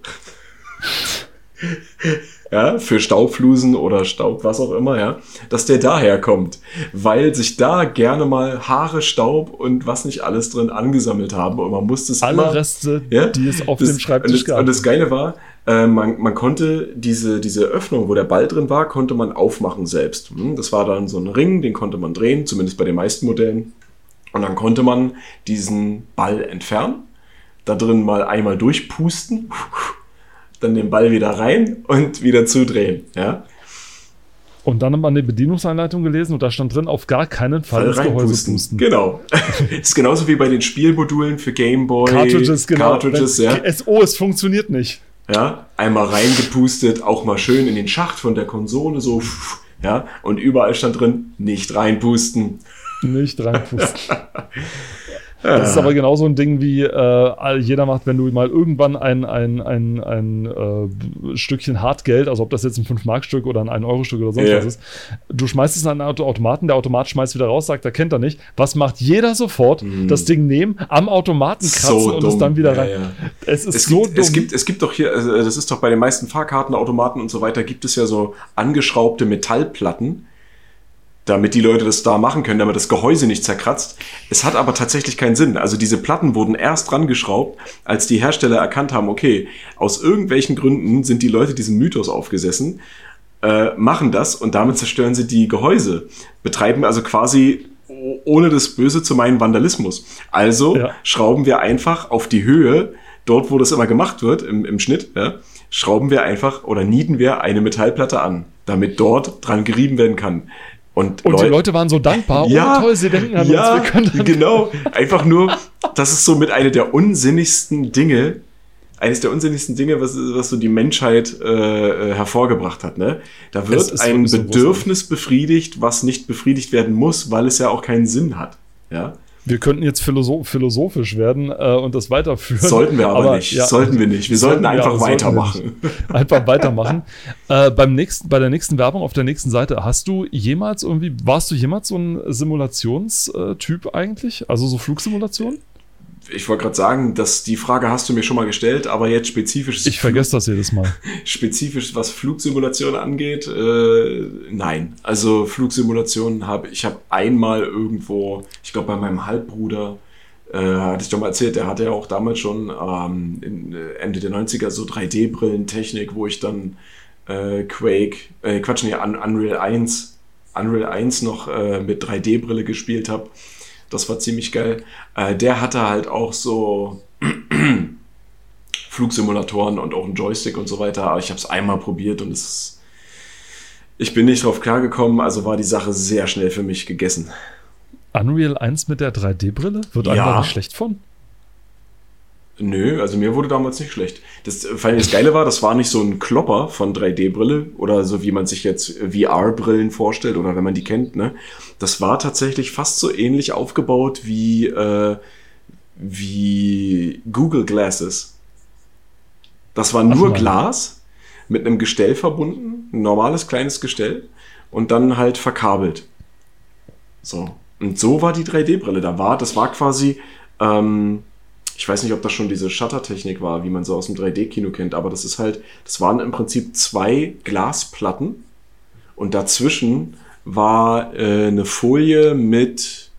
[LAUGHS] ja, für Staubflusen oder Staub, was auch immer, ja, dass der daher kommt, weil sich da gerne mal Haare, Staub und was nicht alles drin angesammelt haben und man musste es Alle immer, Reste, ja, die es auf das- dem Schreibtisch und das, gab. Und das Geile war, äh, man, man konnte diese, diese Öffnung, wo der Ball drin war, konnte man aufmachen selbst. Hm, Das war dann so ein Ring, den konnte man drehen, zumindest bei den meisten Modellen. Und dann konnte man diesen Ball entfernen, da drin mal einmal durchpusten, dann den Ball wieder rein und wieder zudrehen. Ja? Und dann hat man die Bedienungsanleitung gelesen und da stand drin, auf gar keinen Fall Ball ins Gehäuse reinpusten. pusten. Genau. [LAUGHS] ist genauso wie bei den Spielmodulen für Game Boy. Cartridges, genau. Cartridges, ja. es, oh, es funktioniert nicht. ja, einmal reingepustet, auch mal schön in den Schacht von der Konsole, so, [LAUGHS] ja, und überall stand drin, nicht reinpusten. Nicht reinpusten. [LAUGHS] Das ist aber genauso ein Ding wie äh, jeder macht, wenn du mal irgendwann ein, ein, ein, ein äh, Stückchen Hartgeld, also ob das jetzt ein 5-Mark-Stück oder ein 1-Euro-Stück oder sonst Ja. was ist, du schmeißt es an einen Auto Automaten, der Automat schmeißt wieder raus, sagt, er kennt er nicht. Was macht jeder sofort? Das Ding nehmen, am Automaten kratzen und es dann wieder Mhm. Ja, rein. ja. Es ist Es so gibt, dumm. es, gibt, es gibt doch hier, also das ist doch bei den meisten Fahrkartenautomaten und so weiter, gibt es ja so angeschraubte Metallplatten, damit die Leute das da machen können, damit das Gehäuse nicht zerkratzt. Es hat aber tatsächlich keinen Sinn. Also diese Platten wurden erst dran geschraubt, als die Hersteller erkannt haben, okay, aus irgendwelchen Gründen sind die Leute diesem Mythos aufgesessen, äh, machen das und damit zerstören sie die Gehäuse. Betreiben also quasi ohne das Böse zu meinen Vandalismus. Also ja. schrauben wir einfach auf die Höhe, dort wo das immer gemacht wird, im, im Schnitt, ja, schrauben wir einfach oder nieten wir eine Metallplatte an, damit dort dran gerieben werden kann. Und, und Leute, die Leute waren so dankbar. Ja, oh, toll, sie denken an ja, uns. Wir können genau. Einfach nur, das ist so mit einer der unsinnigsten Dinge, eines der unsinnigsten Dinge, was, was so die Menschheit äh, hervorgebracht hat. Ne? Da wird ein Bedürfnis befriedigt, was nicht befriedigt werden muss, weil es ja auch keinen Sinn hat. Ja? Wir könnten jetzt philosoph philosophisch werden äh, und das weiterführen. Sollten wir aber, aber nicht. Ja, sollten wir nicht. Wir sollten, sollten einfach wir, weitermachen. Einfach weitermachen. [LAUGHS] äh, beim nächsten, bei der nächsten Werbung auf der nächsten Seite, hast du jemals irgendwie, warst du jemals so ein Simulationstyp eigentlich? Also so Flugsimulation? Ich wollte gerade sagen, dass die Frage hast du mir schon mal gestellt, aber jetzt spezifisch. Ich vergesse das jedes Mal. [LAUGHS] Spezifisch, was Flugsimulation angeht, äh, nein. Also Flugsimulation habe ich habe einmal irgendwo, ich glaube bei meinem Halbbruder, äh, hatte ich doch mal erzählt, der hatte ja auch damals schon ähm, in, äh, Ende der 90er so 3D-Brillentechnik, wo ich dann äh, Quake, äh, Quatsch, nee, Unreal 1, Unreal 1 noch äh, mit 3D-Brille gespielt habe. Das war ziemlich geil. Äh, der hatte halt auch so [CLEARS THROAT] Flugsimulatoren und auch einen Joystick und so weiter. Aber ich habe es einmal probiert und es ich bin nicht drauf klargekommen, also war die Sache sehr schnell für mich gegessen. Unreal 1 mit der 3D-Brille? Wird ja. einfach nicht schlecht von? Nö, also mir wurde damals nicht schlecht. Das, vor allem das Geile war, das war nicht so ein Klopper von 3D-Brille oder so wie man sich jetzt VR-Brillen vorstellt oder wenn man die kennt, ne? Das war tatsächlich fast so ähnlich aufgebaut wie, äh, wie Google Glasses. Das war nur Glas mit einem Gestell verbunden, ein normales kleines Gestell und dann halt verkabelt. So. Und so war die 3D-Brille. Da war, das war quasi, ähm, ich weiß nicht, ob das schon diese Shutter-Technik war, wie man so aus dem 3D-Kino kennt, aber das ist halt, das waren im Prinzip zwei Glasplatten und dazwischen war äh, eine Folie mit,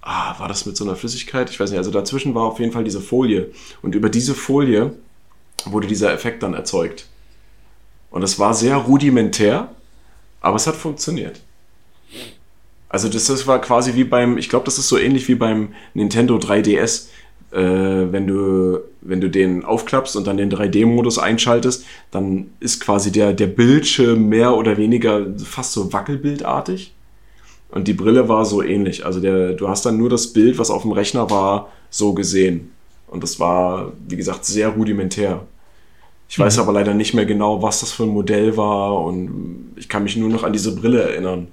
ah, war das mit so einer Flüssigkeit? Ich weiß nicht, also dazwischen war auf jeden Fall diese Folie und über diese Folie wurde dieser Effekt dann erzeugt. Und es war sehr rudimentär, aber es hat funktioniert. Also das, das war quasi wie beim, ich glaube, das ist so ähnlich wie beim Nintendo 3DS äh, wenn, du, wenn du den aufklappst und dann den 3D-Modus einschaltest, dann ist quasi der, der Bildschirm mehr oder weniger fast so wackelbildartig. Und die Brille war so ähnlich. Also der, du hast dann nur das Bild, was auf dem Rechner war, so gesehen. Und das war, wie gesagt, sehr rudimentär. Ich mhm. weiß aber leider nicht mehr genau, was das für ein Modell war und ich kann mich nur noch an diese Brille erinnern.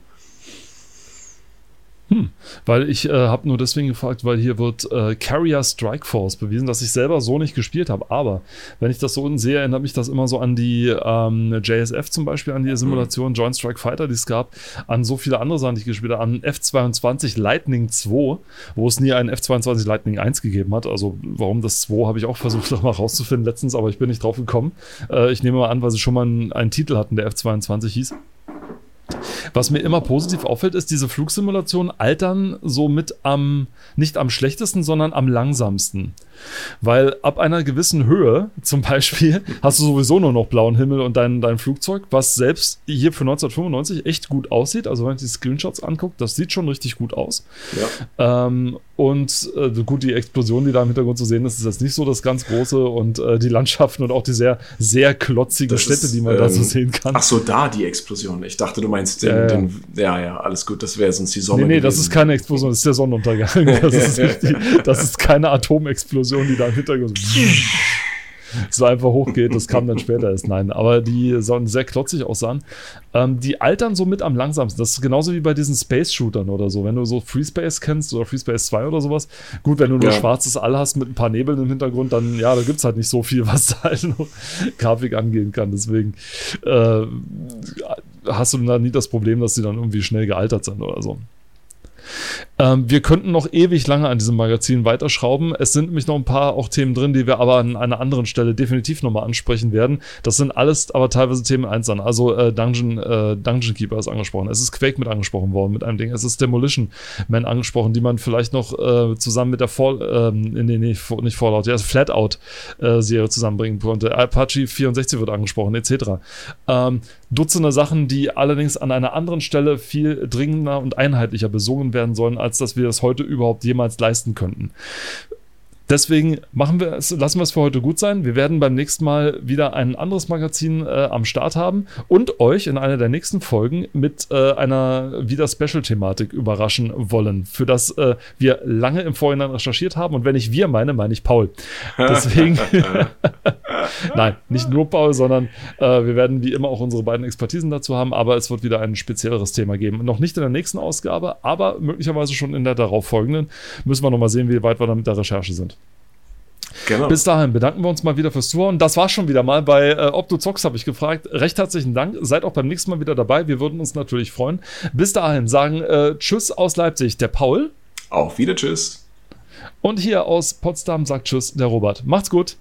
Hm, weil ich äh, habe nur deswegen gefragt, weil hier wird äh, Carrier Strike Force bewiesen, dass ich selber so nicht gespielt habe. Aber wenn ich das so unten sehe, erinnert mich das immer so an die ähm, JSF zum Beispiel, an die Simulation mhm. Joint Strike Fighter, die es gab, an so viele andere Sachen, die ich gespielt habe, an F22 Lightning 2, wo es nie einen F22 Lightning 1 gegeben hat. Also warum das 2 habe ich auch versucht, [LAUGHS] noch mal rauszufinden letztens, aber ich bin nicht drauf gekommen. Äh, ich nehme mal an, weil sie schon mal einen, einen Titel hatten, der F22 hieß. Was mir immer positiv auffällt, ist, diese Flugsimulationen altern so mit am, nicht am schlechtesten, sondern am langsamsten. Weil ab einer gewissen Höhe, zum Beispiel, [LAUGHS] hast du sowieso nur noch blauen Himmel und dein, dein Flugzeug, was selbst hier für 1995 echt gut aussieht. Also wenn man die Screenshots anguckt, das sieht schon richtig gut aus. Ja. Ähm, und äh, gut, die Explosion, die da im Hintergrund zu sehen ist, ist jetzt nicht so das ganz große und äh, die Landschaften und auch die sehr, sehr klotzigen Städte, ist, die man ähm, da so ähm, sehen kann. Ach so, da die Explosion. Ich dachte, du meinst den, ja, ja. Den, ja, ja, alles gut, das wäre sonst die Sonne. Nee, nee, gewesen. das ist keine Explosion, das ist der Sonnenuntergang. [LAUGHS] Das ist, die, das ist keine Atomexplosion, die da im Hintergrund so [LAUGHS] einfach hochgeht. Das kam dann später erst. Nein, aber die sollen sehr klotzig aussahen. Ähm, die altern so mit am langsamsten. Das ist genauso wie bei diesen Space-Shootern oder so. Wenn du so Free Space kennst oder Free Space 2 oder sowas. Gut, wenn du nur ja. schwarzes All hast mit ein paar Nebeln im Hintergrund, dann ja, da gibt es halt nicht so viel, [LAUGHS] was da halt noch Grafik angehen kann. Deswegen äh, hast du da nie das Problem, dass die dann irgendwie schnell gealtert sind oder so. Ähm, wir könnten noch ewig lange an diesem Magazin weiterschrauben. Es sind nämlich noch ein paar auch Themen drin, die wir aber an einer anderen Stelle definitiv nochmal ansprechen werden. Das sind alles aber teilweise Themen einzeln. Also äh, Dungeon, äh, Dungeon Keeper ist angesprochen. Es ist Quake mit angesprochen worden mit einem Ding. Es ist Demolition Man angesprochen, die man vielleicht noch äh, zusammen mit der Fall, ähm, nee, nee, nicht Fallout, ja, Flatout-Serie äh, zusammenbringen konnte. Apache 64 wird angesprochen, etc. Ähm, Dutzende Sachen, die allerdings an einer anderen Stelle viel dringender und einheitlicher besungen werden sollen, als dass wir das heute überhaupt jemals leisten könnten. Deswegen machen wir es, lassen wir es für heute gut sein. Wir werden beim nächsten Mal wieder ein anderes Magazin äh, am Start haben und euch in einer der nächsten Folgen mit äh, einer wieder Special-Thematik überraschen wollen, für das äh, wir lange im Vorhinein recherchiert haben. Und wenn ich wir meine, meine ich Paul. [LAUGHS] Deswegen, [LAUGHS] nein, nicht nur Paul, sondern äh, wir werden wie immer auch unsere beiden Expertisen dazu haben, aber es wird wieder ein spezielleres Thema geben. Noch nicht in der nächsten Ausgabe, aber möglicherweise schon in der darauffolgenden. Müssen wir nochmal sehen, wie weit wir da mit der Recherche sind. Genau. Bis dahin bedanken wir uns mal wieder fürs Zuhören. Das war schon wieder mal bei äh, Ob du zockst, habe ich gefragt. Recht herzlichen Dank. Seid auch beim nächsten Mal wieder dabei. Wir würden uns natürlich freuen. Bis dahin sagen äh, Tschüss aus Leipzig, der Paul. Auch wieder Tschüss. Und hier aus Potsdam sagt Tschüss, der Robert. Macht's gut.